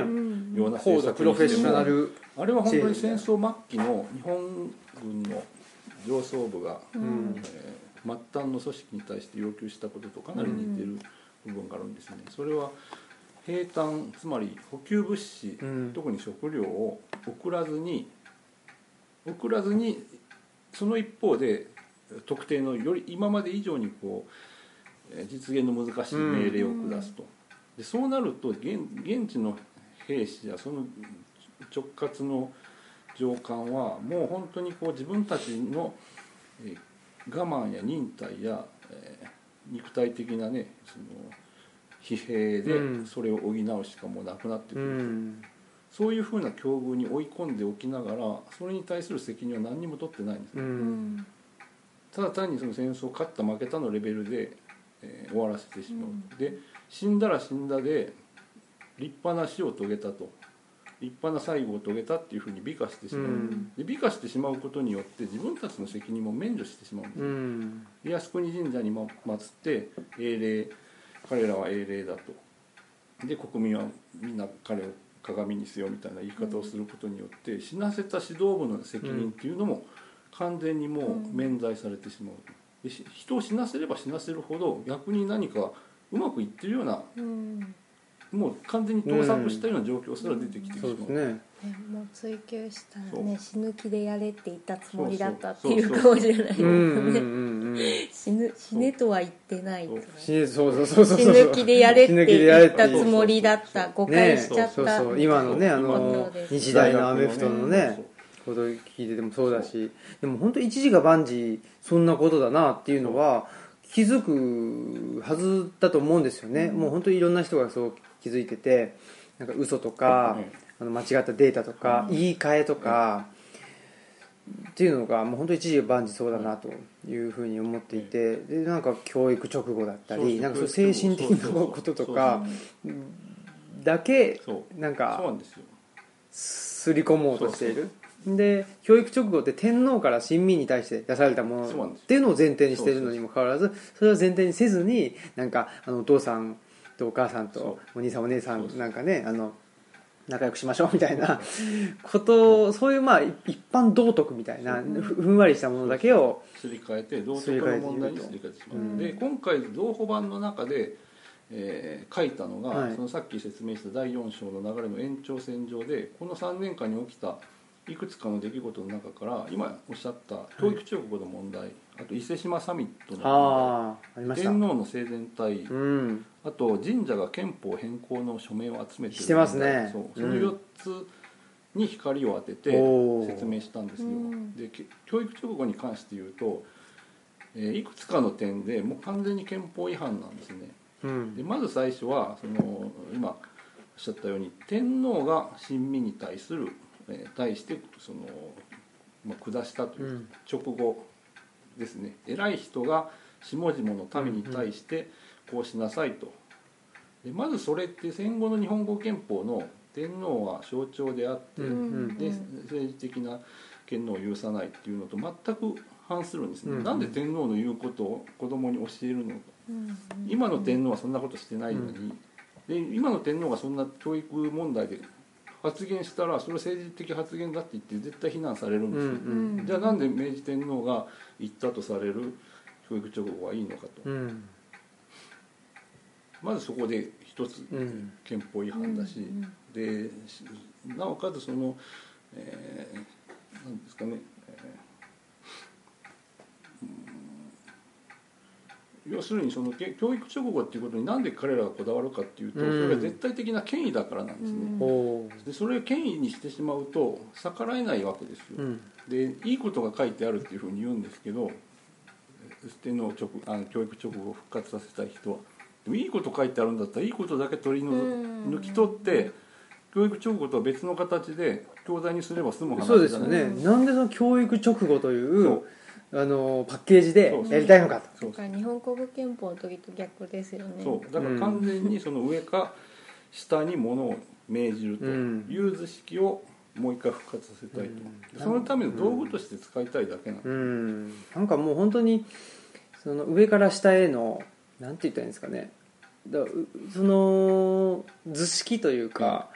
[SPEAKER 3] ような政策にしても
[SPEAKER 1] ル
[SPEAKER 3] あれは本当に戦争末期の日本軍の上層部が、
[SPEAKER 1] うん。
[SPEAKER 3] えー末端の組織に対して要求したこととかなり似てる部分があるんですね。それは兵站つまり補給物資、
[SPEAKER 1] うん。
[SPEAKER 3] 特に食料を送らずに送らずにその一方で特定のより今まで以上にこうえー実現の難しい命令を下すと、でそうなると現現地の兵士やその直轄の上官はもう本当にこう自分たちの、えー我慢や忍耐や、えー肉体的なねその疲弊で
[SPEAKER 1] うん。
[SPEAKER 3] それを補うしかもうなくなってく
[SPEAKER 1] う
[SPEAKER 3] ると、
[SPEAKER 1] ん。
[SPEAKER 3] そういうふうな境遇に追い込んでおきながらそれに対する責任は何にも取ってないんです
[SPEAKER 1] う
[SPEAKER 3] ね、
[SPEAKER 2] うん。
[SPEAKER 3] ただ単にその戦争勝った負けたのレベルで、えー終わらせてしまう、で死んだら死んだで立派な死を遂げたと。立派な最後を遂げたっていうふうに美化してしまう、
[SPEAKER 1] うん。
[SPEAKER 3] で美化してしまうことによって自分たちの責任も免除してしまうんです、
[SPEAKER 1] うん。
[SPEAKER 3] 靖国神社にま祀って英霊彼らは英霊だと。で国民はみんな彼を鏡にせよみたいな言い方をすることによって死なせた指導部の責任っていうのも完全にもう免罪されてしまう人を死なせれば死なせるほど逆に何かうまくいってるような
[SPEAKER 2] うん。
[SPEAKER 3] もう完全に盗作したような状況すら出てきてしまう。
[SPEAKER 1] そうですね。
[SPEAKER 2] ねもう追求したらね死ぬ気でやれって言ったつもりだったっていうかもしれないです
[SPEAKER 1] うんうん
[SPEAKER 2] ね
[SPEAKER 1] うんうん。
[SPEAKER 2] 死ぬ死ねとは言ってない
[SPEAKER 1] 死ね。そう。そうそうそう
[SPEAKER 2] 死ぬ気でやれって
[SPEAKER 1] 死ぬ気でやれ
[SPEAKER 2] 言ったつもりだった誤解しちゃった
[SPEAKER 1] そうそう今のねあの日大のアメフトのねこと聞いててもそうだしでも本当一時が万事そんなことだなっていうのは気づくはずだと思うんですよね、もう本当にいろんな人がそう気づいててなんか嘘とか、あの間違ったデータとか、言い換えとか、っていうのがもう本当一時が万事そうだなというふうに思っていてでなんか教育直後だったりなんかそ精神的なこととかだけなんか
[SPEAKER 3] す
[SPEAKER 1] り込もうとしているで教育直後って天皇から親民に対して出されたものっていうのを前提にしているのにもかかわらずそれを前提にせずになんかあのお父さんとお母さんとお兄さんお姉さ
[SPEAKER 3] ん
[SPEAKER 1] なんかねあの仲良くしましょうみたいな ことをそういうまあ一般道徳みたいなふふんわりしたものだけを
[SPEAKER 3] すり替えて道徳の問題にすり替えてしまう、
[SPEAKER 2] うん。
[SPEAKER 3] で今回同歩版の中で、えー書いたのが、
[SPEAKER 1] はい。
[SPEAKER 3] そのさっき説明した第4章の流れの延長線上でこの3年間に起きたいくつかの出来事の中から今おっしゃった教育中国の問題、あと伊勢志摩サミットの問題天皇の生前退位、
[SPEAKER 1] うん。
[SPEAKER 3] あと神社が憲法変更の署名を集めて
[SPEAKER 1] してますね。
[SPEAKER 3] そう。
[SPEAKER 1] うん。
[SPEAKER 3] その4つに光を当てて説明したんですよ、
[SPEAKER 2] うん。
[SPEAKER 3] でけ教育直後に関して言うと、えーいくつかの点でもう完全に憲法違反なんですね。
[SPEAKER 1] うん。
[SPEAKER 3] でまず最初はその今おっしゃったように天皇が親身に対する、えー対してその、まあ、下したといううん。直後ですね。偉い人が下々の民に対してこうしなさいと。でまずそれって戦後の日本語憲法の天皇は象徴であって、
[SPEAKER 1] うんうん
[SPEAKER 3] で政治的な権能を許さないっていうのと全く反するんですね、
[SPEAKER 1] うん
[SPEAKER 3] なんで天皇の言うことを子供に教えるのか。
[SPEAKER 2] うん
[SPEAKER 3] 今の天皇はそんなことしてないのに、で今の天皇がそんな教育問題で発言したらそれは政治的発言だって言って絶対非難されるん
[SPEAKER 1] う
[SPEAKER 3] ですよ、
[SPEAKER 1] ん
[SPEAKER 2] うん。
[SPEAKER 3] じゃあなんで明治天皇が言ったとされる教育直後はいいのかと。
[SPEAKER 1] うん。
[SPEAKER 3] まずそこで一つ
[SPEAKER 1] うん。
[SPEAKER 3] 憲法違反だし、
[SPEAKER 2] うん
[SPEAKER 3] でしなおかつその、えーなんですかね、えーうん要するにそのけ教育直後っていうことになんで彼らがこだわるかっていうと、
[SPEAKER 1] うん。
[SPEAKER 3] それは絶対的な権威だからなんですね、でそれを権威にしてしまうと逆らえないわけですよ、
[SPEAKER 1] うん。
[SPEAKER 3] でいいことが書いてあるっていうふうに言うんですけど天皇直あの教育直後を復活させたい人は。でもいいこと書いてあるんだったらいいことだけ取り除
[SPEAKER 2] うん。
[SPEAKER 3] 抜き取って教育直後とは別の形で教材にすれば済む話
[SPEAKER 1] そうですよね、
[SPEAKER 2] うん
[SPEAKER 1] なんでその教育直後という
[SPEAKER 3] そう
[SPEAKER 1] あのパッケージでやりたいのかと。
[SPEAKER 3] そう
[SPEAKER 2] だから日本国憲法の時と逆ですよね。
[SPEAKER 3] そう。だから完全にその上か下にものを命じると
[SPEAKER 1] うん。
[SPEAKER 3] いう図式をもう一回復活させたいと、
[SPEAKER 1] うん。
[SPEAKER 3] でそのための道具として使いたいだけなんです、
[SPEAKER 1] うん。なんかもう本当にその上から下へのなんて言ったらいいんですかね。だうその図式というか、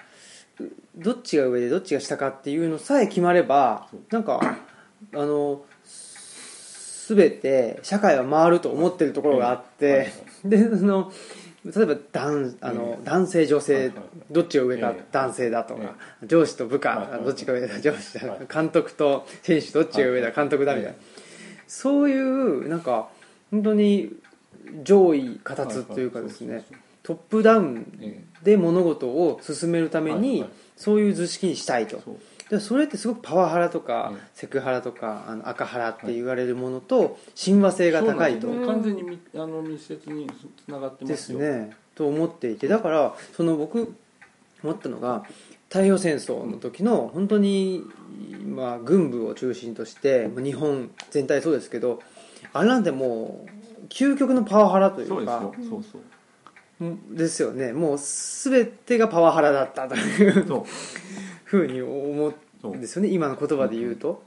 [SPEAKER 1] うどっちが上でどっちが下かっていうのさえ決まればなんかあの全て社会は回ると思ってるところがあって、でその例えば男あの、
[SPEAKER 3] ええ
[SPEAKER 1] 男性女性、どっちが上か
[SPEAKER 3] ええ。
[SPEAKER 1] 男性だとか、上司と部下、どっちが上だ上司だ、
[SPEAKER 3] はい。
[SPEAKER 1] 監督と選手どっちが上だ、
[SPEAKER 3] はい
[SPEAKER 1] 監督だ。みたいな、
[SPEAKER 3] え。
[SPEAKER 1] そういうなんか本当に上位形というかですね、トップダウン
[SPEAKER 3] え
[SPEAKER 1] で物事を進めるために、そういう図式にしたいとでそれってすごくパワハラとか、
[SPEAKER 3] ええ
[SPEAKER 1] セクハラとかあの赤ハラって言われるものと親和性が高いと。
[SPEAKER 3] そうなんですよ。完全にみあの密接につながってま
[SPEAKER 1] ですす
[SPEAKER 3] よ
[SPEAKER 1] ね。と思っていてだからその僕思ったのが太平洋戦争の時の本当に、まあ、軍部を中心としてまあ日本全体そうですけどあれなんてもう究極のパワハラとい
[SPEAKER 3] そうです
[SPEAKER 1] うか
[SPEAKER 3] よ。そうそう。
[SPEAKER 1] うんですよね。もう全てがパワハラだったという。
[SPEAKER 3] そう
[SPEAKER 1] ふうに思うんですよね今の言葉で言うと。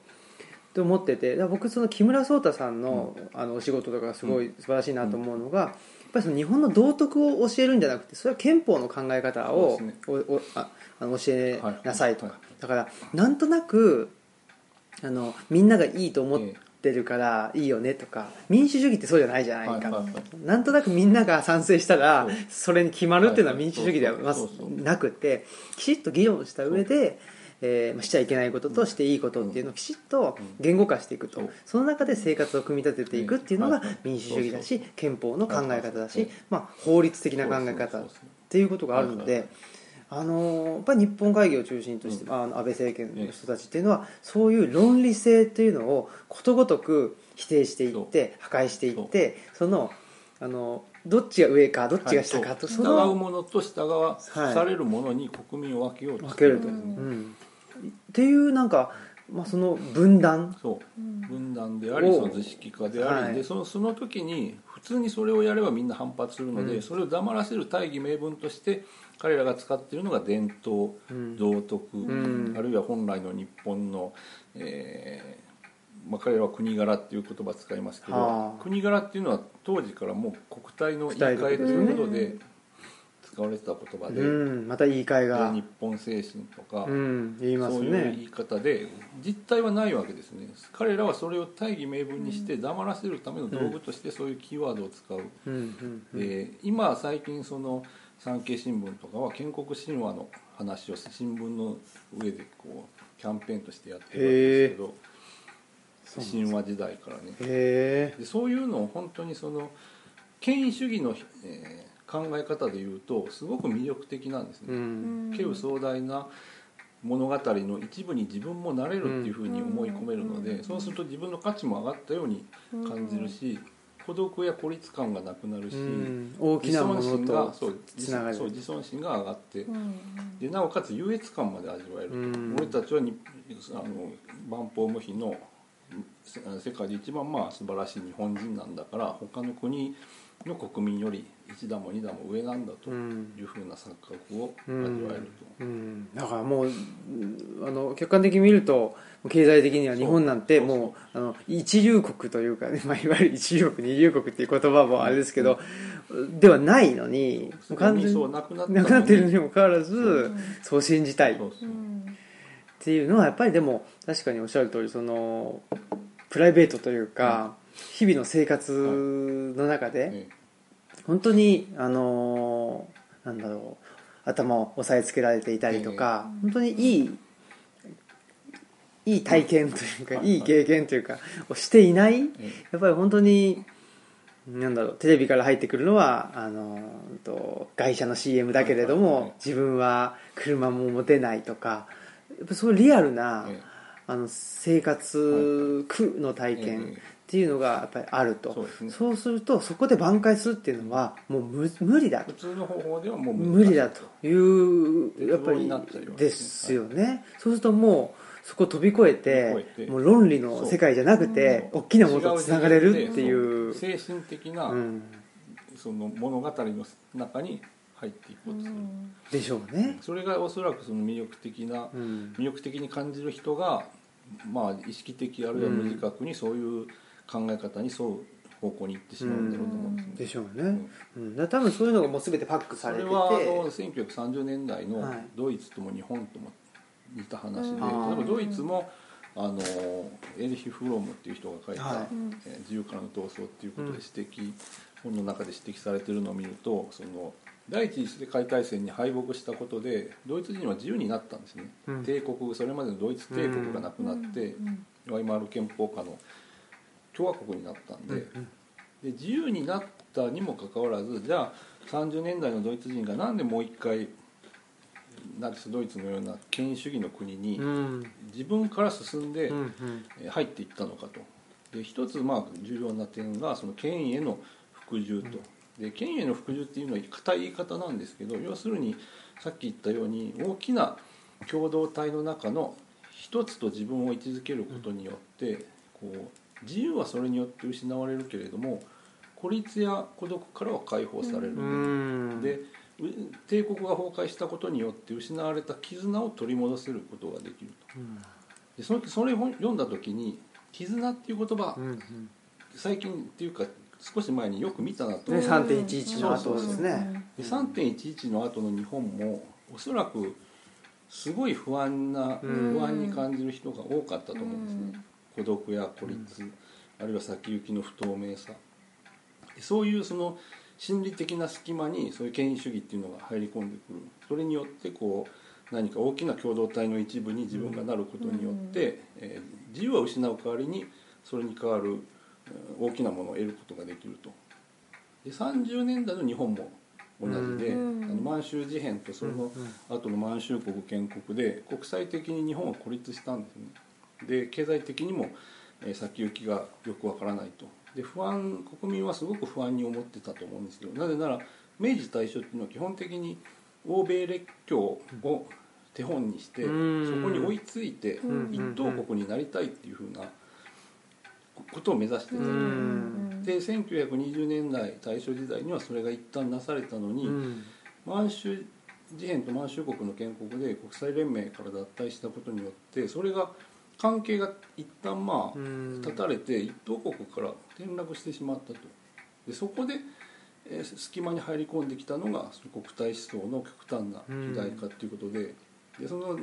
[SPEAKER 1] と思ってて。僕その木村壮太さんの,、あのお仕事とかがすごい素晴らしいなと思うのが、やっぱりその日本の道徳を教えるんじゃなくてそれは憲法の考え方を、おおああの教えなさいとか、
[SPEAKER 3] はい。は
[SPEAKER 1] だからなんとなくあのみんながいいと思ってるからいいよねとか民主主義ってそうじゃないじゃないか、
[SPEAKER 3] はいはいはい。
[SPEAKER 1] なんとなくみんなが賛成したら
[SPEAKER 3] そ
[SPEAKER 1] れに決まるっていうのは
[SPEAKER 3] はい
[SPEAKER 1] 民主主義ではまずなくてきちっと議論した上で、えーしちゃいけないこととしていいことっていうのをきちっと言語化していくと。
[SPEAKER 3] そ
[SPEAKER 1] の中で生活を組み立てていくっていうのが民主主義だし憲法の考え方だしまあ法律的な考え方っていうことがあるの
[SPEAKER 3] はい
[SPEAKER 1] で。あのーやっぱり日本会議を中心として、あの安倍政権の人たちっていうのはそういう論理性というのをことごとく否定していって破壊していってそのあのどっちが上かどっちが下かと、
[SPEAKER 3] はい
[SPEAKER 1] その
[SPEAKER 3] 従うものと従わ
[SPEAKER 1] はい。
[SPEAKER 3] されるものに国民を分けようと。
[SPEAKER 1] 分けると、
[SPEAKER 2] う
[SPEAKER 1] うんん、っていうなんか、まあ、その分断。
[SPEAKER 3] そう。
[SPEAKER 2] うん。
[SPEAKER 3] 分断であり
[SPEAKER 1] を
[SPEAKER 3] その図式化であり、
[SPEAKER 1] はい。
[SPEAKER 3] でそのその時に普通にそれをやればみんな反発するので、
[SPEAKER 1] うん。
[SPEAKER 3] それを黙らせる大義名分として彼らが使っているのが伝統
[SPEAKER 1] うん。
[SPEAKER 3] 道徳、
[SPEAKER 1] ん。
[SPEAKER 3] あるいは本来の日本の、えーまあ、彼らは国柄っていう言葉を使いますけど、
[SPEAKER 1] はあ。
[SPEAKER 3] 国柄っていうのは当時からもう国体の言い換えということで使われてた言葉で,、
[SPEAKER 1] うん、また言い換えが。
[SPEAKER 3] で日本精神とか、
[SPEAKER 1] うん。言います
[SPEAKER 3] そういう言
[SPEAKER 1] ね
[SPEAKER 3] い方で実態はないわけですね。彼らはそれを大義名分にして黙らせるための道具としてそういうキーワードを使う、
[SPEAKER 1] うん。
[SPEAKER 3] で今最近その産経新聞とかは建国神話の話を新聞の上でこうキャンペーンとしてやってるわけですけど神話時代からね。
[SPEAKER 1] へえ
[SPEAKER 3] でそういうのを本当にその権威主義の、えー考え方でいうとすごく魅力的なんですね、
[SPEAKER 1] うん。
[SPEAKER 3] 壮大な物語の一部に自分もなれるっていうふうに思い込めるので、
[SPEAKER 2] うん
[SPEAKER 3] そうすると自分の価値も上がったように感じるし、孤独や孤立感がなくなるし、
[SPEAKER 1] うん。大き
[SPEAKER 3] 自
[SPEAKER 1] なも
[SPEAKER 3] 尊心
[SPEAKER 1] のと
[SPEAKER 3] がそう
[SPEAKER 1] つながる。
[SPEAKER 3] そう自尊心が上がって、
[SPEAKER 2] うん
[SPEAKER 3] でなおかつ優越感まで味わえると、
[SPEAKER 1] うん。
[SPEAKER 3] 俺たちはにあの万法無比のせ世界で一番まあ素晴らしい日本人なんだから他の国の国民より一段も二段も上なんだと
[SPEAKER 1] うん。
[SPEAKER 3] いうふうな錯覚を味わえると。
[SPEAKER 1] うん、だからもううんあの客観的に見ると経済的には日本なんてもうあの一流国というか、ね まあ、いわゆる一流国二流国っていう言葉もあれですけど、ではないのに
[SPEAKER 3] すでにそうなくなったのに
[SPEAKER 1] なくなっているにもかかわらず
[SPEAKER 2] ん。
[SPEAKER 1] そう信じたい。っ
[SPEAKER 3] そうそう。
[SPEAKER 2] うん
[SPEAKER 1] ていうのはやっぱりでも確かにおっしゃる通りそのプライベートというか日々の生活の中で
[SPEAKER 3] ね
[SPEAKER 1] 本当にあのーなんだろう頭を押さえつけられていたりとか、本当にいいいい体験というか、
[SPEAKER 3] はい。
[SPEAKER 1] いい経験というかをしていない
[SPEAKER 3] え
[SPEAKER 1] やっぱり本当になんだろうテレビから入ってくるのはあのうんと会社の CM だけれども、自分は車も持てないとかやっぱそういうリアルな、
[SPEAKER 3] え
[SPEAKER 1] あの生活苦の体
[SPEAKER 3] え
[SPEAKER 1] 験
[SPEAKER 3] え
[SPEAKER 1] っていうのがやっぱりあると、
[SPEAKER 3] そうです
[SPEAKER 1] るとそこで挽回するっていうのはもう無無理だと。
[SPEAKER 3] 普通の方法ではもう
[SPEAKER 1] 無理だと。いうやっぱりですよね、そうするともうそこを飛び越えて
[SPEAKER 3] 飛び越えて。
[SPEAKER 1] もう論理の世界じゃなくて大きなものとつながれるっていう。
[SPEAKER 3] 精神的な、
[SPEAKER 1] うん、
[SPEAKER 3] その物語の中に入っていこうとする、
[SPEAKER 1] でしょうね、
[SPEAKER 3] それがおそらくその魅力的な、
[SPEAKER 1] うん。
[SPEAKER 3] 魅力的に感じる人がまあ意識的あるいは無自覚にそういう考え方に沿う方向に行ってしまうんだろうと思うんですね、
[SPEAKER 1] でしょうね、
[SPEAKER 3] うん。
[SPEAKER 1] うん、だから多分そういうのがもう全てパックさ
[SPEAKER 3] そ
[SPEAKER 1] れてて。
[SPEAKER 3] れはあの1930年代の
[SPEAKER 1] はい。
[SPEAKER 3] ドイツとも日本とも似た話で、
[SPEAKER 2] うん
[SPEAKER 3] 例えばドイツもあのエリヒ・フロムっていう人が書いた
[SPEAKER 1] はい「
[SPEAKER 3] えー自由からの闘争」っていうことで指摘、本の中で指摘されてるのを見るとその第一次世界大戦に敗北したことでドイツ人は自由になったんですね、
[SPEAKER 1] うん。
[SPEAKER 3] 帝国それまでのドイツ帝国がなくなって、ワイマール憲法下の共和国になったんで,、で自由になったにもかかわらずじゃあ30年代のドイツ人がなんでもう一回ナチスドイツのような権威主義の国に
[SPEAKER 1] うん。
[SPEAKER 3] 自分から進んで入っていったのかと。で一つまあ重要な点がその権威への服従と。で権威への服従っていうのは固い言い方なんですけど要するにさっき言ったように大きな共同体の中の一つと自分を位置づけることによってこう自由はそれによって失われるけれども孤立や孤独からは解放される、
[SPEAKER 1] うん。
[SPEAKER 3] でう帝国が崩壊したことによって失われた絆を取り戻せることができると。
[SPEAKER 1] うん。
[SPEAKER 3] でそのそれを読んだ時に「絆」っていう言葉、
[SPEAKER 1] うんうん。
[SPEAKER 3] 最近っていうか少し前によく見たなと。
[SPEAKER 1] ね
[SPEAKER 3] 思う、
[SPEAKER 1] 3.11の後ですね。
[SPEAKER 3] で3.11の後の日本もおそらくすごい不安な、
[SPEAKER 1] うん。
[SPEAKER 3] 不安に感じる人が多かったと思うんですね、孤独や孤立、あるいは先行きの不透明さ。でそういうその心理的な隙間にそういう権威主義っていうのが入り込んでくる。それによってこう何か大きな共同体の一部に自分がなることによって、えー自由は失う代わりにそれに代わるえー大きなものを得ることができると。で30年代の日本も同じで、
[SPEAKER 2] うん。
[SPEAKER 3] あの満州事変とその後の満州国建国で国際的に日本は孤立したんですねで経済的にもえー先行きがよくわからないと。で不安国民はすごく不安に思ってたと思うんですけどなぜなら明治大正っていうのは基本的に欧米列強を手本にして、
[SPEAKER 1] うん。
[SPEAKER 3] そこに追いついて
[SPEAKER 2] うん。
[SPEAKER 3] 一等国になりたいっていうふうなことを目指してた、
[SPEAKER 1] うん。
[SPEAKER 3] で1920年代大正時代にはそれが一旦なされたのに、
[SPEAKER 1] うん。
[SPEAKER 3] 満州事変と満州国の建国で国際連盟から脱退したことによってそれが関係が一旦まあ
[SPEAKER 1] うん。
[SPEAKER 3] 断たれて一等国から転落してしまったと。でそこで、えー隙間に入り込んできたのがその国体思想の極端な肥大化ということで,、でその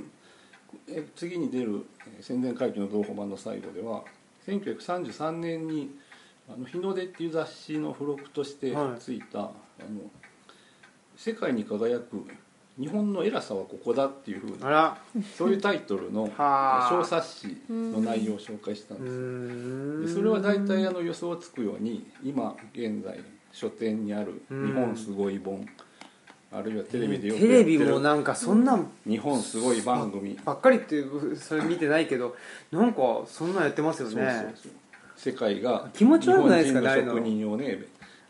[SPEAKER 3] えー次に出るえー宣伝会議の同胞版の最後では1933年に「あの日の出」っていう雑誌の付録として
[SPEAKER 1] はい。
[SPEAKER 3] ついた、あの世界に輝く日本の偉さはここだっていうふうなそういうタイトルの
[SPEAKER 1] はあ。
[SPEAKER 3] 小冊子の内容を紹介したん
[SPEAKER 1] う
[SPEAKER 3] ですでそれは大体あの予想つくように今現在書店にある「
[SPEAKER 1] うん
[SPEAKER 3] 日本すごい本」あるいはテレビでよく
[SPEAKER 1] テレビもなんかそんなん「
[SPEAKER 3] 日本すごい番組」
[SPEAKER 1] ばっかりっていうそれ見てないけどなんかそんなんやってますよ
[SPEAKER 3] そうそう
[SPEAKER 1] ね
[SPEAKER 3] そう。世界が
[SPEAKER 1] 気持ち悪くないですか？
[SPEAKER 3] 日本人
[SPEAKER 1] の
[SPEAKER 3] の？職人をね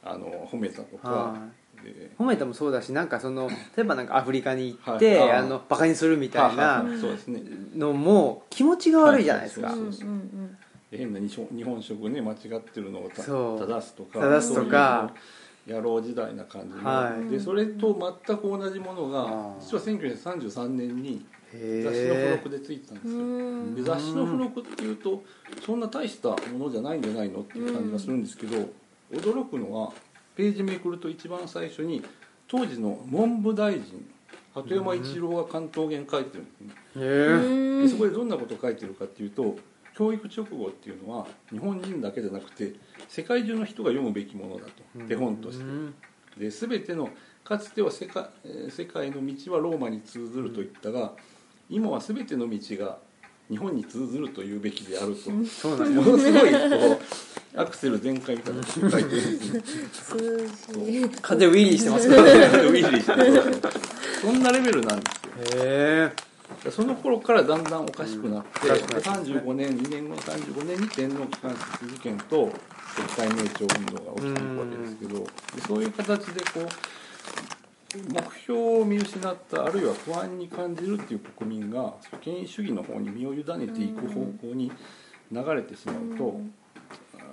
[SPEAKER 3] あの褒めたとか
[SPEAKER 1] は
[SPEAKER 3] で
[SPEAKER 1] 褒めてもそうだしなんかその 例えばなんかアフリカに行って、
[SPEAKER 3] はいあ
[SPEAKER 1] のバカにするみたい
[SPEAKER 3] は
[SPEAKER 1] な
[SPEAKER 3] はそうですね。
[SPEAKER 1] のも気持ちが悪いじゃないですか、
[SPEAKER 3] 変な日本日本食ね間違ってるのを正すとか
[SPEAKER 1] 正すとか。
[SPEAKER 3] そういう野郎時代な感じの、
[SPEAKER 1] はい。
[SPEAKER 3] でそれと全く同じものが実は1933年に
[SPEAKER 1] へ
[SPEAKER 3] 雑誌の付
[SPEAKER 1] え
[SPEAKER 3] 録でついてたんです
[SPEAKER 2] う
[SPEAKER 3] よ
[SPEAKER 2] ん。
[SPEAKER 3] で雑誌の付録っていうとそんな大したものじゃないんじゃないのっていう感じがするんですけど、驚くのはページめくると一番最初に当時の文部大臣鳩山一郎が関東言書いてるんですね、そこでどんなことを書いてるかっていうと教育直後っていうのは日本人だけじゃなくて世界中の人が読むべきものだと手本として。で全てのかつては世界えー世界の道はローマに通ずると言ったが今は全ての道が日本に通ずると言うべきであると。も
[SPEAKER 1] そうなん。です
[SPEAKER 3] のすごいこうアクセル全開みたいなこと書いて。るんで
[SPEAKER 1] 風ウィリーしてますね
[SPEAKER 3] ウィリーしてるそんなレベルなんですよ。
[SPEAKER 1] へえ
[SPEAKER 3] その頃からだんだんおかしくなって、
[SPEAKER 1] うん。おかしくなってね
[SPEAKER 3] 35年2年後の35年に天皇機関室事件と国体名帳運動が起きていくわけですけどでそういう形でこう目標を見失ったあるいは不安に感じるっていう国民が権威主義の方に身を委ねていく方向に流れてしまうと、
[SPEAKER 2] うん。
[SPEAKER 3] あ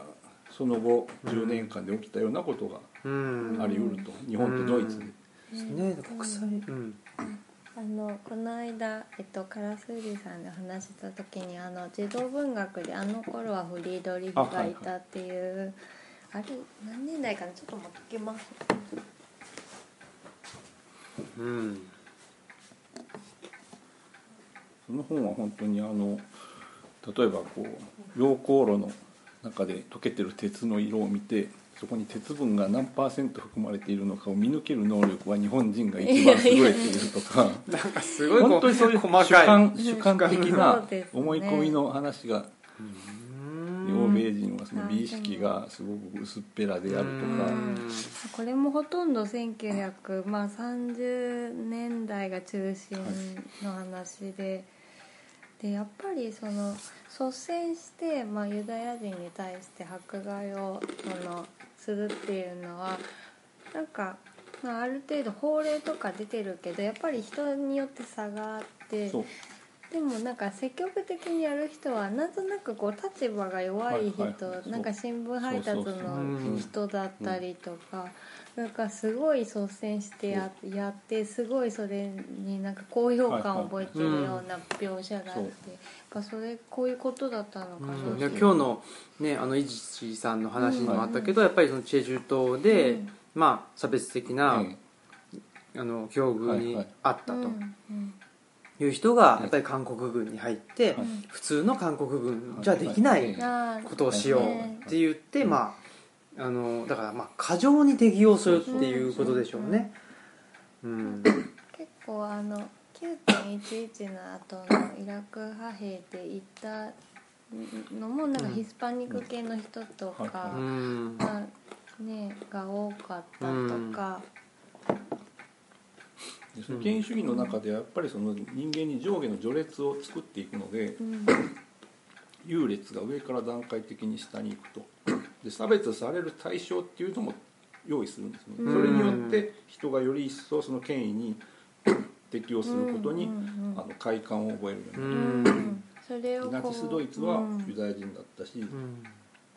[SPEAKER 3] その後10年間で起きたようなことが
[SPEAKER 1] うん。
[SPEAKER 3] あり得ると、日本とドイツで。
[SPEAKER 1] ね。国際。うん。
[SPEAKER 2] あのこの間、えっと、カラスウリさんで話した時にあの児童文学であの頃はフリードリヒがいたっていうあ,、れ何年代かな？ちょっと持ってきます
[SPEAKER 1] うん。
[SPEAKER 3] その本は本当にあの例えばこう溶鉱炉の中で溶けてる鉄の色を見てそこに鉄分が何パーセント含まれているのかを見抜ける能力は日本人が一番優れているとか
[SPEAKER 1] なんかすごいこ
[SPEAKER 3] 本当にそういう主
[SPEAKER 1] 細かい。
[SPEAKER 3] 観主観的な思い込みの話が
[SPEAKER 1] うん
[SPEAKER 3] 欧米人はその美意識がすごく薄っぺらであるとか。
[SPEAKER 1] うん。
[SPEAKER 2] これもほとんど1930年代が中心の話で、でやっぱりその率先して、まあ、ユダヤ人に対して迫害をそのするっていうのはなんか、まあ、ある程度法令とか出てるけどやっぱり人によって差があってでもなんか積極的にやる人はなんとなくこう立場が弱い人、
[SPEAKER 3] はいはい。はい
[SPEAKER 2] なんか新聞配達の
[SPEAKER 1] うん
[SPEAKER 2] 人だったりとか、なんかすごい率先してややってすごいそれになんか高揚感を覚えてるような描写があって、やっぱそれこういうことだったのかな
[SPEAKER 1] う。ん。今日のねあの伊地知さんの話にもあったけど、やっぱりそのチェジュ島で、
[SPEAKER 2] うん。
[SPEAKER 1] まあ差別的な、
[SPEAKER 3] え
[SPEAKER 1] あの境遇にあったという人がやっぱり韓国軍に入って、
[SPEAKER 3] はい。
[SPEAKER 1] 普通の韓国軍じゃできないことをしようって言って、
[SPEAKER 3] うん。
[SPEAKER 1] まああのだからまあ過剰に適用するっていうことでしょうね。うん。
[SPEAKER 2] 結構あの9.11の後のイラク派兵で行ったのもなんかヒスパニック系の人と
[SPEAKER 3] うん。
[SPEAKER 2] かが,、ね、が多かったとか、
[SPEAKER 3] でその権威主義の中でやっぱりその人間に上下の序列を作っていくので
[SPEAKER 2] うん。
[SPEAKER 3] 優劣が上から段階的に下に行くと。で差別される対象っていうのも用意するんですね、
[SPEAKER 2] うん。
[SPEAKER 3] それによって人がより一層その権威に 適応することに、
[SPEAKER 2] うんうんうん
[SPEAKER 3] あの快感を覚えるよう
[SPEAKER 1] う
[SPEAKER 3] になる、ナチスドイツは
[SPEAKER 2] うん。
[SPEAKER 3] ユダヤ人だったし、
[SPEAKER 1] うん。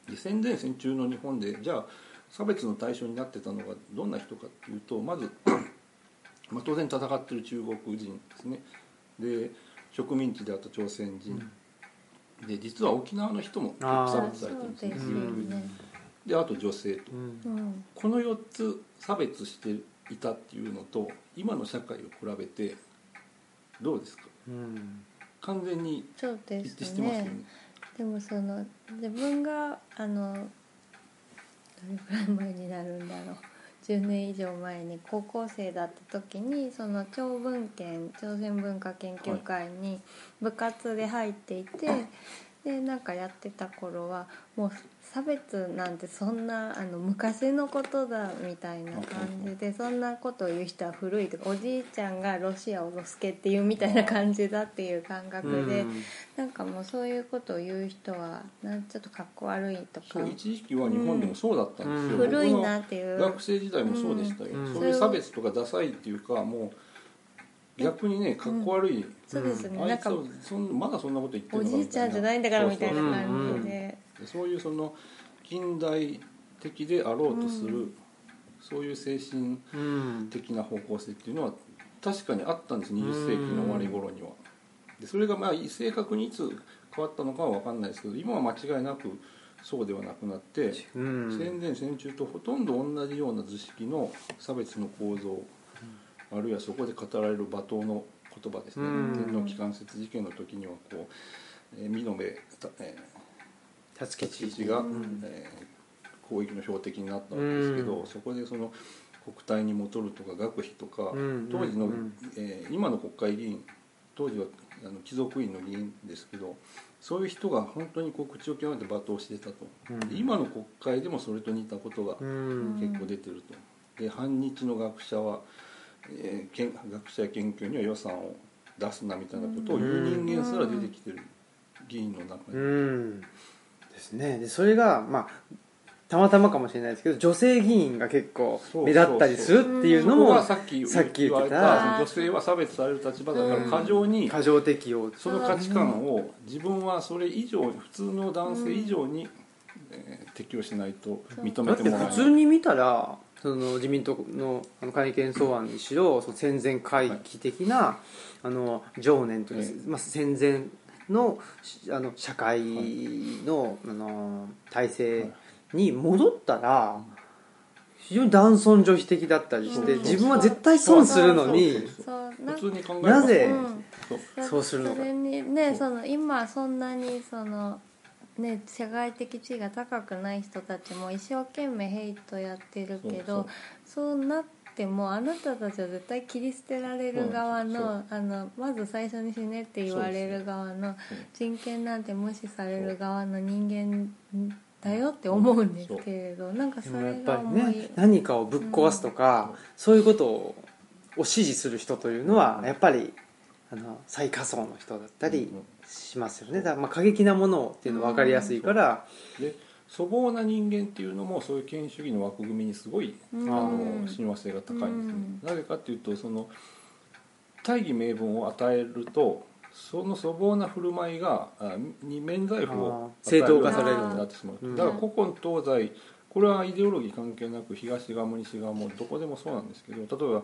[SPEAKER 3] で戦前戦中の日本でじゃあ差別の対象になってたのがどんな人かっていうとまず、まあ、当然戦ってる中国人ですね。で植民地であった朝鮮人、で実は沖縄の人も差別されてるんですね
[SPEAKER 2] でね。
[SPEAKER 3] であと女性と。
[SPEAKER 1] うん。
[SPEAKER 2] うん
[SPEAKER 3] この4つ差別していたっていうのと今の社会を比べてどうですか？
[SPEAKER 1] うん。
[SPEAKER 3] 完全に
[SPEAKER 2] そうで
[SPEAKER 3] 一致し
[SPEAKER 2] す
[SPEAKER 3] てますよね
[SPEAKER 2] ね。でもその自分があのどれくらい前になるんだろう10年以上前に高校生だった時にその朝文献朝鮮文化研究会に部活で入っていて、でなんかやってた頃はもう差別なんてそんなあの昔のことだみたいな感じでそんなことを言う人は古いとかおじいちゃんがロシアをロスケっていうみたいな感じだっていう感覚で。
[SPEAKER 1] うん。
[SPEAKER 2] なんかもうそういうことを言う人はなんちょっとかっこ悪いとか。
[SPEAKER 3] 一時期は日本でもそうだったんですよ、
[SPEAKER 1] うん。
[SPEAKER 2] 古いなっていう。
[SPEAKER 3] 学生時代もそうでしたよ、
[SPEAKER 1] うん。
[SPEAKER 3] そういう差別とかダサいっていうかもう逆にねかっこ悪い、
[SPEAKER 2] そうですね、
[SPEAKER 3] あ
[SPEAKER 2] ないんか
[SPEAKER 3] そんまだそんなこと言って
[SPEAKER 2] お
[SPEAKER 3] るのか
[SPEAKER 2] じいちゃんじゃないんだからみたいな感じで。
[SPEAKER 3] そういうその近代的であろうとする、
[SPEAKER 2] うん。
[SPEAKER 3] そういう精神
[SPEAKER 1] うん
[SPEAKER 3] 的な方向性っていうのは確かにあったんです20世紀の終わり頃には。でそれがまあ正確にいつ変わったのかは分かんないですけど今は間違いなくそうではなくなって、
[SPEAKER 1] うん。
[SPEAKER 3] 戦前戦中とほとんど同じような図式の差別の構造、あるいはそこで語られる罵倒の言葉ですね、
[SPEAKER 1] うん。
[SPEAKER 3] 天皇機関節事件の時にはこう、えー、美濃部、え
[SPEAKER 1] 辰
[SPEAKER 3] ー、
[SPEAKER 1] 吉
[SPEAKER 3] 吉が、
[SPEAKER 1] ん。
[SPEAKER 3] えー攻撃の標的になったわけですけど、
[SPEAKER 1] うん。
[SPEAKER 3] そこでその国体に戻るとか学費とか、
[SPEAKER 1] うん。
[SPEAKER 3] 当時の、
[SPEAKER 1] うん。
[SPEAKER 3] えー今の国会議員当時はあの貴族院の議員ですけどそういう人が本当にこう口を極めて罵倒してたと、
[SPEAKER 1] うん。
[SPEAKER 3] で今の国会でもそれと似たことが
[SPEAKER 1] うん。
[SPEAKER 3] 結構出てると。で反日の学者は、えーけん学者や研究には予算を出すなみたいなことを言う人間すら出てきてる議員の中に、
[SPEAKER 1] うん。ですね。でそれがまあたまたまかもしれないですけど女性議員が結構目立ったりするっていうのも
[SPEAKER 3] がさっき
[SPEAKER 1] 言ってた。
[SPEAKER 3] た女性は差別される立場だから過剰に
[SPEAKER 1] 過剰適用
[SPEAKER 3] その価値観を自分はそれ以上普通の男性以上に、えー適用しないと認めてもらえない。
[SPEAKER 1] 普通に見たらその自民党のあの改憲草案にしろその戦前回帰的な、あの情念というか、
[SPEAKER 3] え
[SPEAKER 1] まあ、戦前のしあの社会の,、あの体制に戻ったら非常に男尊女卑的だったりして、
[SPEAKER 2] うん。
[SPEAKER 1] 自分は絶対損するのに
[SPEAKER 2] なん
[SPEAKER 3] 普通に考えれば。
[SPEAKER 1] なぜ
[SPEAKER 2] うん。
[SPEAKER 3] そう。
[SPEAKER 1] するのか。
[SPEAKER 2] それにね
[SPEAKER 3] そ
[SPEAKER 2] の今そんなにそのね社会的地位が高くない人たちも一生懸命ヘイトやってるけどそうなってもあなたたちは絶対切り捨てられる側のあのまず最初に死ねって言われる側の人権なんて無視される側の人間だよって思うんですけれどなんかそれが思い
[SPEAKER 1] ね何かをぶっ壊すとか、そういうことをを支持する人というのはやっぱりあの最下層の人だったりしますよね。だからまあ過激なものっていうのは分かりやすいから、
[SPEAKER 3] で粗暴な人間っていうのもそういう権威主義の枠組みにすごい、
[SPEAKER 2] うん。
[SPEAKER 3] あの親和性が高いんですね、
[SPEAKER 2] うん。
[SPEAKER 3] なぜかっていうとその大義名分を与えるとその粗暴な振る舞いがあに免罪符を
[SPEAKER 1] 正当化
[SPEAKER 2] される
[SPEAKER 3] ようになってしまう、
[SPEAKER 1] うん。
[SPEAKER 3] だから古今東西これはイデオロギー関係なく東側も西側もどこでもそうなんですけど例えば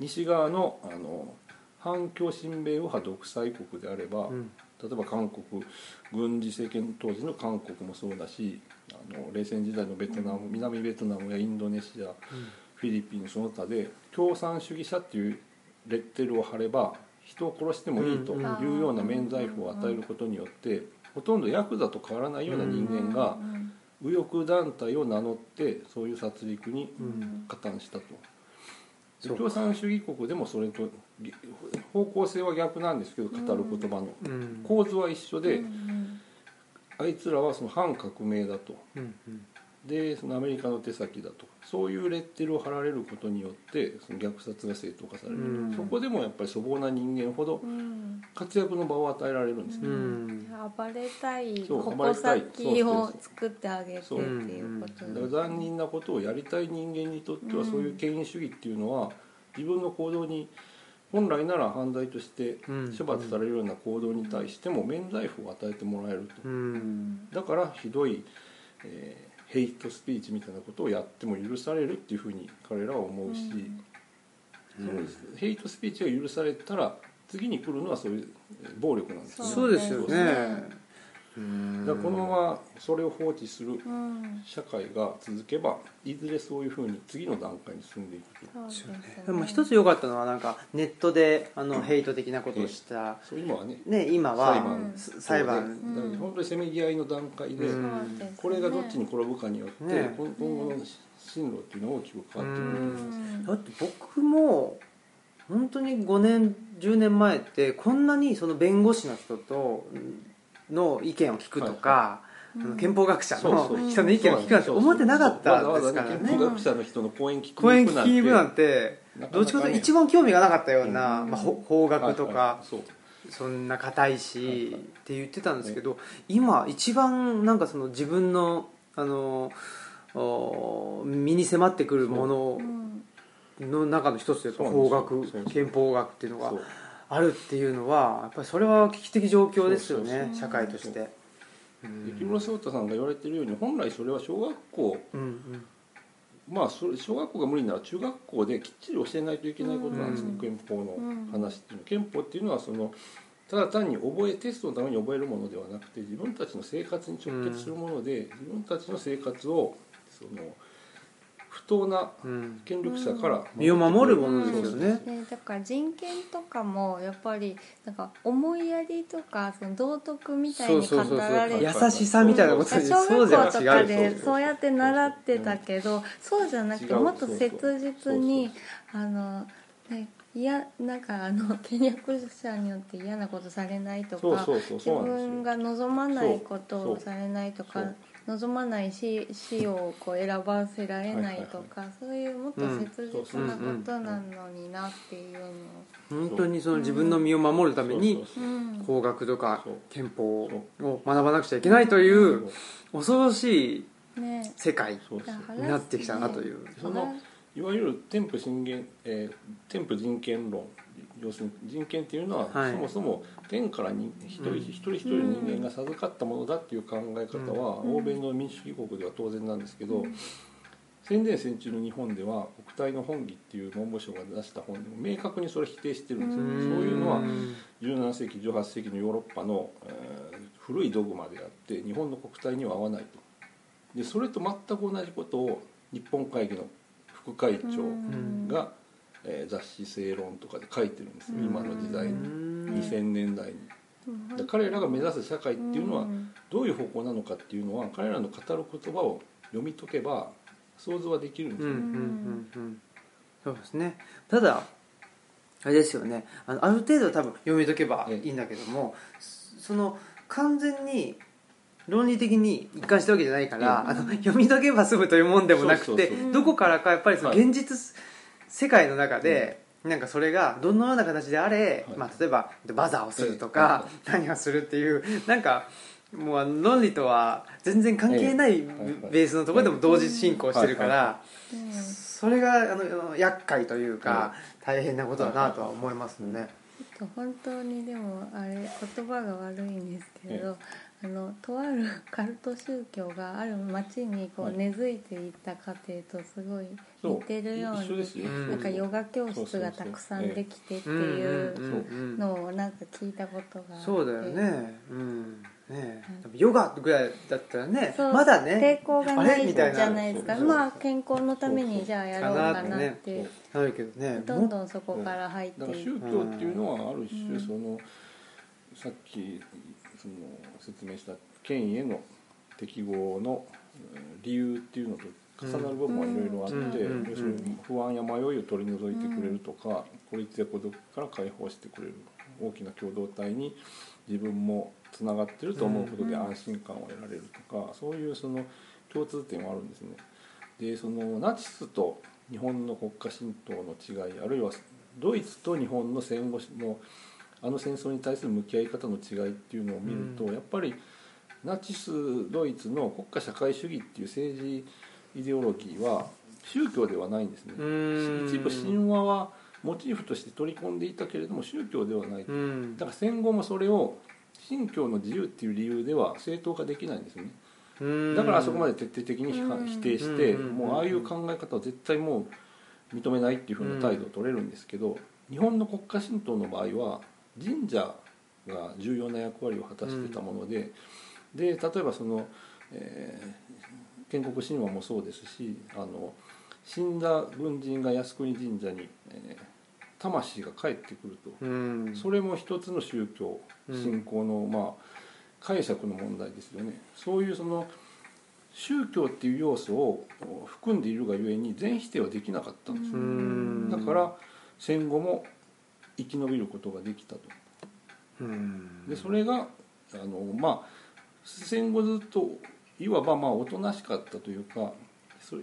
[SPEAKER 3] 西側のあの反共親米右派独裁国であれば、
[SPEAKER 1] うん。
[SPEAKER 3] 例えば韓国軍事政権当時の韓国もそうだしあの冷戦時代のベトナム南ベトナムやインドネシアフィリピンその他で共産主義者っていうレッテルを貼れば人を殺してもいいというような免罪符を与えることによってほとんどヤクザと変わらないような人間が右翼団体を名乗ってそういう殺戮に
[SPEAKER 1] うん。
[SPEAKER 3] 加担したと。共産主義国でもそれとぎ方向性は逆なんですけど語る言葉の。
[SPEAKER 1] うん。
[SPEAKER 3] 構図は一緒で、
[SPEAKER 2] うん。
[SPEAKER 3] あいつらはその反革命だと。
[SPEAKER 1] うんうん。
[SPEAKER 3] でそのアメリカの手先だとそういうレッテルを貼られることによってその虐殺が正当化される、
[SPEAKER 1] うん。
[SPEAKER 3] そこでもやっぱり粗暴な人間ほど
[SPEAKER 2] うん。
[SPEAKER 3] 活躍の場を与えられるんですね、
[SPEAKER 1] うん。
[SPEAKER 2] 暴れたい矛
[SPEAKER 3] れたい。
[SPEAKER 2] 先を作ってあげてっていうこと。
[SPEAKER 3] だから残忍なことをやりたい人間にとっては
[SPEAKER 2] うん。
[SPEAKER 3] そういう権威主義っていうのは自分の行動に本来なら犯罪として
[SPEAKER 1] うん。
[SPEAKER 3] 処罰されるような行動に対しても免罪符を与えてもらえると。
[SPEAKER 1] うん。
[SPEAKER 3] だからひどい、えーヘイトスピーチみたいなことをやっても許されるっていうふうに彼らは思うし、そのヘイトスピーチが許されたら次に来るのはそういうえー暴力なんですよ
[SPEAKER 1] そうですよね
[SPEAKER 3] だからこのままそれを放置する
[SPEAKER 2] うん。
[SPEAKER 3] 社会が続けばいずれそういうふうに次の段階に進んでいくと。
[SPEAKER 2] そうですね。
[SPEAKER 1] でも一つ良かったのはなんかネットであのヘイト的なことをした、
[SPEAKER 3] そういうのはね
[SPEAKER 1] ね、今は
[SPEAKER 3] 裁判。
[SPEAKER 1] す裁判。
[SPEAKER 2] うん。
[SPEAKER 3] だから本当にせめぎ合いの段階で、これがどっちに転ぶかによって、
[SPEAKER 1] ね。
[SPEAKER 3] 今今後の進路っていうのは大きく変わってくるんです。
[SPEAKER 2] うん。
[SPEAKER 1] だって僕も本当に5年10年前ってこんなにその弁護士の人との意見を聞くとか、あの憲法学者の人の意見を聞くなんて思ってなかったですからね。
[SPEAKER 3] 憲法学者の人の講演聞くなんて
[SPEAKER 1] 聞きに行くなんてどっちかというと一番興味がなかったような、
[SPEAKER 2] うん。
[SPEAKER 1] まあ、ほ法学と
[SPEAKER 3] はいはい。
[SPEAKER 1] か
[SPEAKER 3] そ
[SPEAKER 1] んな硬いし、
[SPEAKER 3] はいはい。
[SPEAKER 1] って言ってたんですけど、今一番なんかその自分のあのお身に迫ってくるもの
[SPEAKER 2] う。ん
[SPEAKER 1] の中の一つで法学憲法学っていうのがあるっていうのはやっぱりそれは危機的状況ですよね社会として。うん。
[SPEAKER 3] で木村壮太さんが言われてるように本来それは小学校。
[SPEAKER 1] うんうん。
[SPEAKER 3] まあそれ小学校が無理なら中学校できっちり教えないといけないことなんですね、
[SPEAKER 1] うん。
[SPEAKER 3] 憲法の話っていうの。は憲法っていうのはそのただ単に覚えテストのために覚えるものではなくて自分たちの生活に直結するもので、自分たちの生活をその不当な
[SPEAKER 1] うん。
[SPEAKER 3] 権力者から
[SPEAKER 1] 身を守るものですよね。
[SPEAKER 2] ね、だから人権とかもやっぱりなんか思いやりとかその道徳みたいに語られ
[SPEAKER 1] そうそうそう。
[SPEAKER 2] て
[SPEAKER 3] そう
[SPEAKER 1] 優しさみたいなことで
[SPEAKER 2] 小
[SPEAKER 1] そうじゃ
[SPEAKER 2] 学校とかでそうやって習ってたけどそうじゃなくてもっと切実にあのねいやなんかあの権力者によって嫌なことされないとか
[SPEAKER 3] そうそうそう。
[SPEAKER 2] 自
[SPEAKER 3] そうなんですよ。
[SPEAKER 2] 分が望まないこと
[SPEAKER 3] そう
[SPEAKER 2] をされないとか
[SPEAKER 3] そう
[SPEAKER 2] 望まない死死をこう選ばせられないとか、そういうもっと切実なことなのになっていうのを、
[SPEAKER 1] 本当にその自分の身を守るために法学とか憲法を学ばなくちゃいけないという恐ろしい
[SPEAKER 2] ね
[SPEAKER 1] 世界になってきたなという。
[SPEAKER 3] そのいわゆる添付人権、えー添付人権論要するに人権っていうのは、
[SPEAKER 1] はい。
[SPEAKER 3] そもそも天からに一人、
[SPEAKER 1] うん。
[SPEAKER 3] 一人一人の人間が授かったものだっていう考え方は、
[SPEAKER 2] うん。
[SPEAKER 3] 欧米の民主主義国では当然なんですけど、戦前戦中の日本では国体の本義っていう文部省が出した本でも明確にそれ否定してるんですよ、
[SPEAKER 2] うん。
[SPEAKER 3] そういうのは
[SPEAKER 1] ん
[SPEAKER 3] 17世紀18世紀のヨーロッパの、えー古いドグマであって日本の国体には合わないと。でそれと全く同じことを日本会議の副会長
[SPEAKER 2] うん。
[SPEAKER 3] が、えー雑誌「正論」とかで書いてるんですよ。
[SPEAKER 2] うん。
[SPEAKER 3] 今の時代に。
[SPEAKER 1] うん。
[SPEAKER 3] 2000年代に。
[SPEAKER 2] うん。
[SPEAKER 3] で彼らが目指す社会っていうのは
[SPEAKER 2] ん。
[SPEAKER 3] どういう方向なのかっていうのは彼らの語る言葉を読み解けば想像はできるんですよ、
[SPEAKER 1] うんうんうんうん。そうですね。ただあれですよね。あのある程度多分読み解けばいいんだけどもその完全に論理的に一貫したわけじゃないから、
[SPEAKER 3] うん。
[SPEAKER 1] あの読み解けば済むというもんでもなくて
[SPEAKER 3] そうそう
[SPEAKER 2] そう。
[SPEAKER 1] どこからかやっぱりその
[SPEAKER 3] はい。
[SPEAKER 1] 現実世界の中で、なんかそれがどのような形であれ、
[SPEAKER 3] はい。
[SPEAKER 1] まあ、例えばバザーをすると
[SPEAKER 3] は
[SPEAKER 1] か
[SPEAKER 3] い。
[SPEAKER 1] 何をするっていうなんかもうあの論理とは全然関係ないベースのところでも同時進行してるか
[SPEAKER 3] はい。
[SPEAKER 1] ら
[SPEAKER 2] うん
[SPEAKER 1] それがあの厄介というか大変なことだなとは思いますね。
[SPEAKER 2] 本当にでもあれ言葉が悪いんですけれど、あのとあるカルト宗教がある町にこ
[SPEAKER 3] はい。
[SPEAKER 2] う根付いていった過程とすごい似てるように
[SPEAKER 3] 一緒ですよ、
[SPEAKER 1] うん。
[SPEAKER 2] なんかヨガ教室がたくさんできてっていう
[SPEAKER 1] うん
[SPEAKER 2] のをなんか聞いたことがあって。
[SPEAKER 1] そうだよね。うん。ねヨガぐらいだったらね、
[SPEAKER 2] そう。
[SPEAKER 1] まだね、
[SPEAKER 2] 抵抗が
[SPEAKER 1] あ
[SPEAKER 2] ないじ
[SPEAKER 1] れ？みたいな。
[SPEAKER 2] ゃないですか。まあ健康のためにじゃあやろうかなって
[SPEAKER 1] なるけどね、
[SPEAKER 2] どんどんそこから入って
[SPEAKER 3] だから
[SPEAKER 2] い
[SPEAKER 3] 宗教っていうのはある種
[SPEAKER 2] うん。
[SPEAKER 3] その、さっきその説明した権威への適合のうん理由っていうのと重なる部分はいろいろあって、
[SPEAKER 1] うん
[SPEAKER 3] 要するに不安や迷いを取り除いてくれるとか、孤立や孤独から解放してくれる。大きな共同体に自分もつながってると思うことで安心感を得られるとか、そういうその共通点はあるんですね。でそのナチスと日本の国家神道の違いあるいはドイツと日本の戦後のあの戦争に対する向き合い方の違いっていうのを見ると、
[SPEAKER 1] うん。
[SPEAKER 3] やっぱりナチスドイツの国家社会主義っていう政治イデオロギーは宗教ではないんですね。
[SPEAKER 1] うん。
[SPEAKER 3] 一部神話はモチーフとして取り込んでいたけれども宗教ではない、
[SPEAKER 1] うん。
[SPEAKER 3] だから戦後もそれを信教の自由っていう理由では正当化できないんですよね。
[SPEAKER 1] うん。
[SPEAKER 3] だからあそこまで徹底的に否定して
[SPEAKER 1] うん。
[SPEAKER 3] もうああいう考え方を絶対もう認めないっていうふうな態度を取れるんですけど日本の国家神道の場合は神社が重要な役割を果たしてたものでで例えばその、えー建国神話もそうですしあの死んだ軍人が靖国神社に、えー魂が帰ってくると。
[SPEAKER 1] うん。
[SPEAKER 3] それも一つの宗教
[SPEAKER 1] うん。
[SPEAKER 3] 信仰の、まあ解釈の問題ですよね。そういうその宗教っていう要素を含んでいるがゆえに全否定はできなかったんです。だから戦後も生き延びることができたと。
[SPEAKER 1] うん。
[SPEAKER 3] でそれがあのまあ戦後ずっといわばまあおとなしかったというかそれ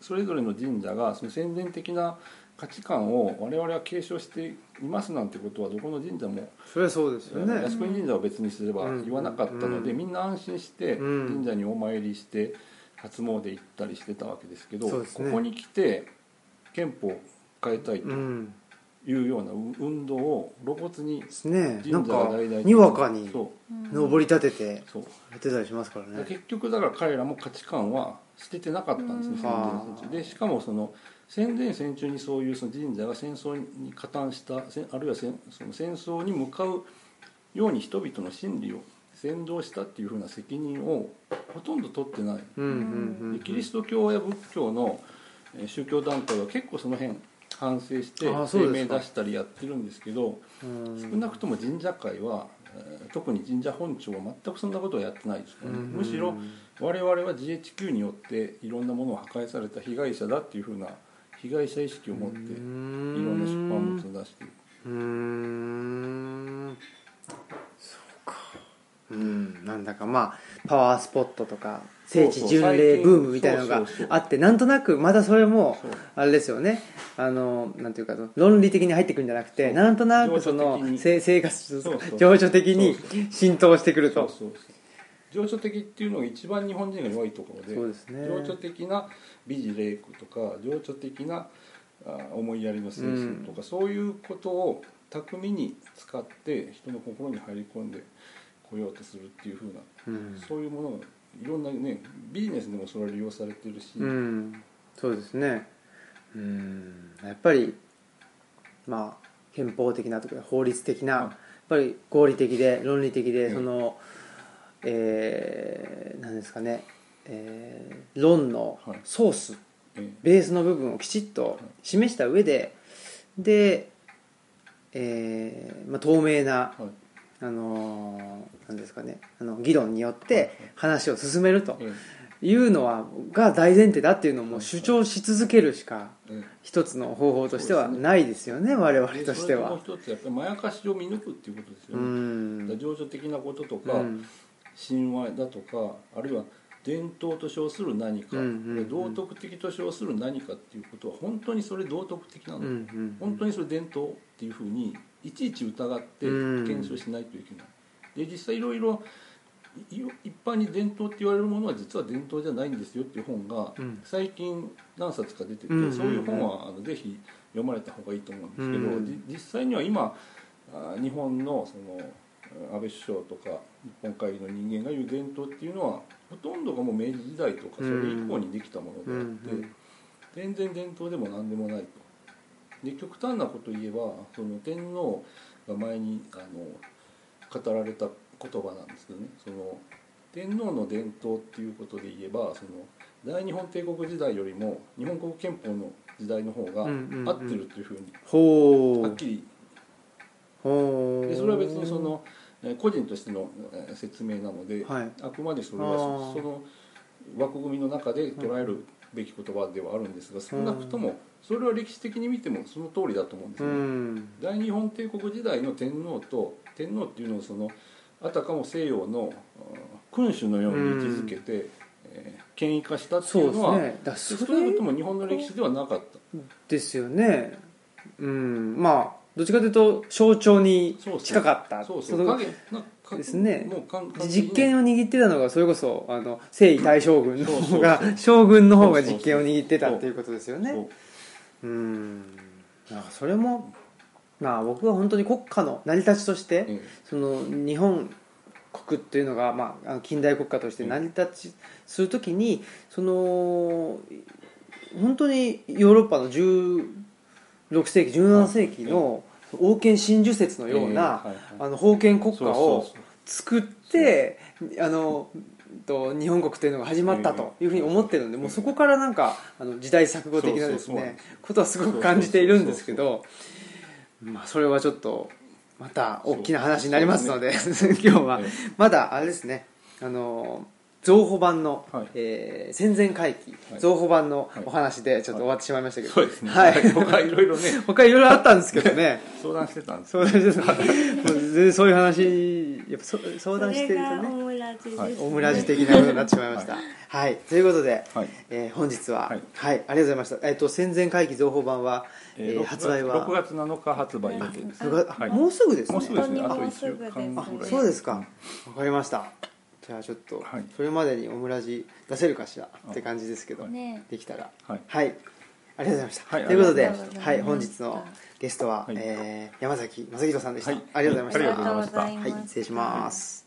[SPEAKER 3] それぞれの神社がその宣伝的な価値観を我々は継承していますなんてことはどこの神社も
[SPEAKER 1] それはそうですよね。
[SPEAKER 3] 靖国神社を別にすれば
[SPEAKER 1] うん。
[SPEAKER 3] 言わなかったので、
[SPEAKER 1] うん。
[SPEAKER 3] みんな安心して
[SPEAKER 1] うん。
[SPEAKER 3] 神社にお参りして初詣行ったりしてたわけですけどここに来て憲法を変えたいと。
[SPEAKER 1] うん
[SPEAKER 3] いうような運動を露骨に
[SPEAKER 1] ですねなん
[SPEAKER 3] 神社が
[SPEAKER 1] か
[SPEAKER 3] 大々的
[SPEAKER 1] にわかに
[SPEAKER 3] そう。
[SPEAKER 1] 登り立てて
[SPEAKER 3] そう。
[SPEAKER 1] やってたりしますからね。
[SPEAKER 3] 結局だから彼らも価値観は捨ててなかったんですね
[SPEAKER 2] うん。
[SPEAKER 3] 戦前戦中。でしかもその戦前戦中にそういうその神社が戦争に加担したあるいは戦その戦争に向かうように人々の心理を扇動したっていうふうな責任をほとんど取ってない。
[SPEAKER 1] うんうんうん。
[SPEAKER 3] でキリスト教や仏教のえー宗教団体は結構その辺反省して声明出したりやってるんですけど
[SPEAKER 1] うん。
[SPEAKER 3] 少なくとも神社会はえー特に神社本庁は全くそんなことはやってないですからね。
[SPEAKER 1] うん。
[SPEAKER 3] むしろ我々は GHQ によっていろんなものを破壊された被害者だっていうふうな被害者意識を持っていろんな出版物を出している。
[SPEAKER 1] うーん。そうか。うん。なんだかまあパワースポットとか聖地巡礼ブームみたいなのがあってなんとなくまたそれもあれですよね。あのなんていうか論理的に入ってくるんじゃなくてなんとなくその生活情緒的に浸透してくると。
[SPEAKER 3] 情緒的っていうのが一番日本人が弱いところで
[SPEAKER 1] そうですね。
[SPEAKER 3] 情緒的な美辞麗句とか情緒的なあ思いやりの精神とか、そういうことを巧みに使って人の心に入り込んでこようとするっていうふうな、
[SPEAKER 1] うん。
[SPEAKER 3] そういうものがいろんなねビジネスでもそれは利用されてるし、
[SPEAKER 1] うん。そうですね。うん。やっぱりまあ憲法的なとか法律的な、
[SPEAKER 3] はい。
[SPEAKER 1] やっぱり合理的で論理的で、
[SPEAKER 3] うん。
[SPEAKER 1] そのえー、なんですかね、えー論の
[SPEAKER 3] はい。
[SPEAKER 1] ソース、
[SPEAKER 3] え
[SPEAKER 1] ベースの部分をきちっと示した上でで、えーまあ、透明な、
[SPEAKER 3] はい
[SPEAKER 1] あのーなんですかね。あの議論によって話を進めると
[SPEAKER 3] え
[SPEAKER 1] いうのはが大前提だっていうのをもう主張し続けるしか
[SPEAKER 3] ええ
[SPEAKER 1] 一つの方法としてはないですよね我々
[SPEAKER 3] で
[SPEAKER 1] としては。
[SPEAKER 3] もう一つやっぱりまやかしを見抜くっていうことですよ
[SPEAKER 1] う
[SPEAKER 3] ね、情緒的なこととか、
[SPEAKER 1] うん。
[SPEAKER 3] 神話だとかあるいは伝統と称する何か、道徳的と称する何かっていうことは本当にそれ道徳的なの、本当にそれ伝統っていうふうにいちいち疑って
[SPEAKER 1] うん。
[SPEAKER 3] 検証しないといけない、で実際いろいろい一般に伝統って言われるものは実は伝統じゃないんですよっていう本が
[SPEAKER 1] うん。
[SPEAKER 3] 最近何冊か出てて、そういう本はあのぜひ読まれた方がいいと思うんですけど、
[SPEAKER 1] うん
[SPEAKER 3] じ実際には今あ日本のその安倍首相とか日本会議の人間が言う伝統っていうのはほとんどがもう明治時代とかそれ以降にできたものであって、全然伝統でも何でもないと。で極端なことを言えばその天皇が前にあの語られた言葉なんですけどね。その天皇の伝統っていうことで言えばその大日本帝国時代よりも日本国憲法の時代の方が
[SPEAKER 1] うんうんうん。
[SPEAKER 3] 合ってるというふうにはっきり。でそれは別にそのえー個人としてのえー説明なので、
[SPEAKER 1] はい。
[SPEAKER 3] あくまでそれはそその枠組みの中で捉えるべき言葉ではあるんですが少なくともそれは歴史的に見てもその通りだと思うんですね。
[SPEAKER 1] ん。
[SPEAKER 3] 大日本帝国時代の天皇と天皇っていうのをそのあたかも西洋のあ君主のように位置づけて、えー権威化したって
[SPEAKER 1] そです
[SPEAKER 3] いううのは
[SPEAKER 1] ね。だからそ
[SPEAKER 3] 少なくと
[SPEAKER 1] れ
[SPEAKER 3] も日本の歴史ではなかった。
[SPEAKER 1] ですよね。うん。まあどっちかというと象徴に
[SPEAKER 3] そうそう。
[SPEAKER 1] 近かった。
[SPEAKER 3] そうそう。
[SPEAKER 1] の
[SPEAKER 3] 影なんか
[SPEAKER 1] ですね。実権を握ってたのがそれこそあの征夷大将軍の方が将軍の方が実権を握ってたっていうことですよね。
[SPEAKER 3] そう
[SPEAKER 1] うん。なんかそれもまあ僕は本当に国家の成り立ちとして
[SPEAKER 3] え
[SPEAKER 1] その日本国っていうのが、まあ近代国家として成り立ちするときにその本当にヨーロッパの16世紀17世紀の王権真珠説のような、あの封建国家を作ってあのと日本国というのが始まったというふうに思ってるので、もうそこからなんかあの時代錯誤的なですねことはすごく感じているんですけどまあそれはちょっとまた大きな話になりますので 今日は
[SPEAKER 3] ええ。
[SPEAKER 1] まだあれですねあの増補版の、
[SPEAKER 3] はい。
[SPEAKER 1] えー戦前回帰、
[SPEAKER 3] はい。
[SPEAKER 1] 増補版の
[SPEAKER 3] はい。
[SPEAKER 1] お話でちょっと終わってしまいましたけど、
[SPEAKER 3] そうですね。
[SPEAKER 1] はい。
[SPEAKER 3] 他いろいろね。
[SPEAKER 1] 他いろいろあったんですけどね。
[SPEAKER 3] 相談してたんです。
[SPEAKER 1] 相談してたもう全然そういう話やっぱそ相談してるとね。オムラジ的なことになってしまいました。はい、ということで、
[SPEAKER 3] はい。
[SPEAKER 1] えー本日は、は
[SPEAKER 3] はい。い
[SPEAKER 1] ありがとうございました、えっと戦前回帰増補版は、えー
[SPEAKER 3] 6
[SPEAKER 1] 発売は
[SPEAKER 3] ？6月7日発売予定です。
[SPEAKER 1] 6月あ
[SPEAKER 3] はい。
[SPEAKER 1] もうすぐですね。
[SPEAKER 3] もうすぐですね。あと1
[SPEAKER 2] 本当にもうす
[SPEAKER 3] 週
[SPEAKER 2] ぐです
[SPEAKER 3] 間ぐら
[SPEAKER 1] あ
[SPEAKER 3] い
[SPEAKER 1] そうですか。わかりましたじゃあちょっと、
[SPEAKER 3] はい。
[SPEAKER 1] それまでにオムラジ出せるかしらって感じですけど、
[SPEAKER 2] ね
[SPEAKER 1] できたら。
[SPEAKER 3] はい。
[SPEAKER 1] はい。ありがとうございました、
[SPEAKER 3] はい。
[SPEAKER 1] ということで、
[SPEAKER 2] ありがとうございました。
[SPEAKER 1] はい、本日のゲストは、
[SPEAKER 3] はい。
[SPEAKER 1] えー山崎正弘さんでした、
[SPEAKER 3] はい。
[SPEAKER 1] ありがとうございました、
[SPEAKER 3] ありがとうござい。ました
[SPEAKER 2] ありがとうございました。
[SPEAKER 1] はい、失礼します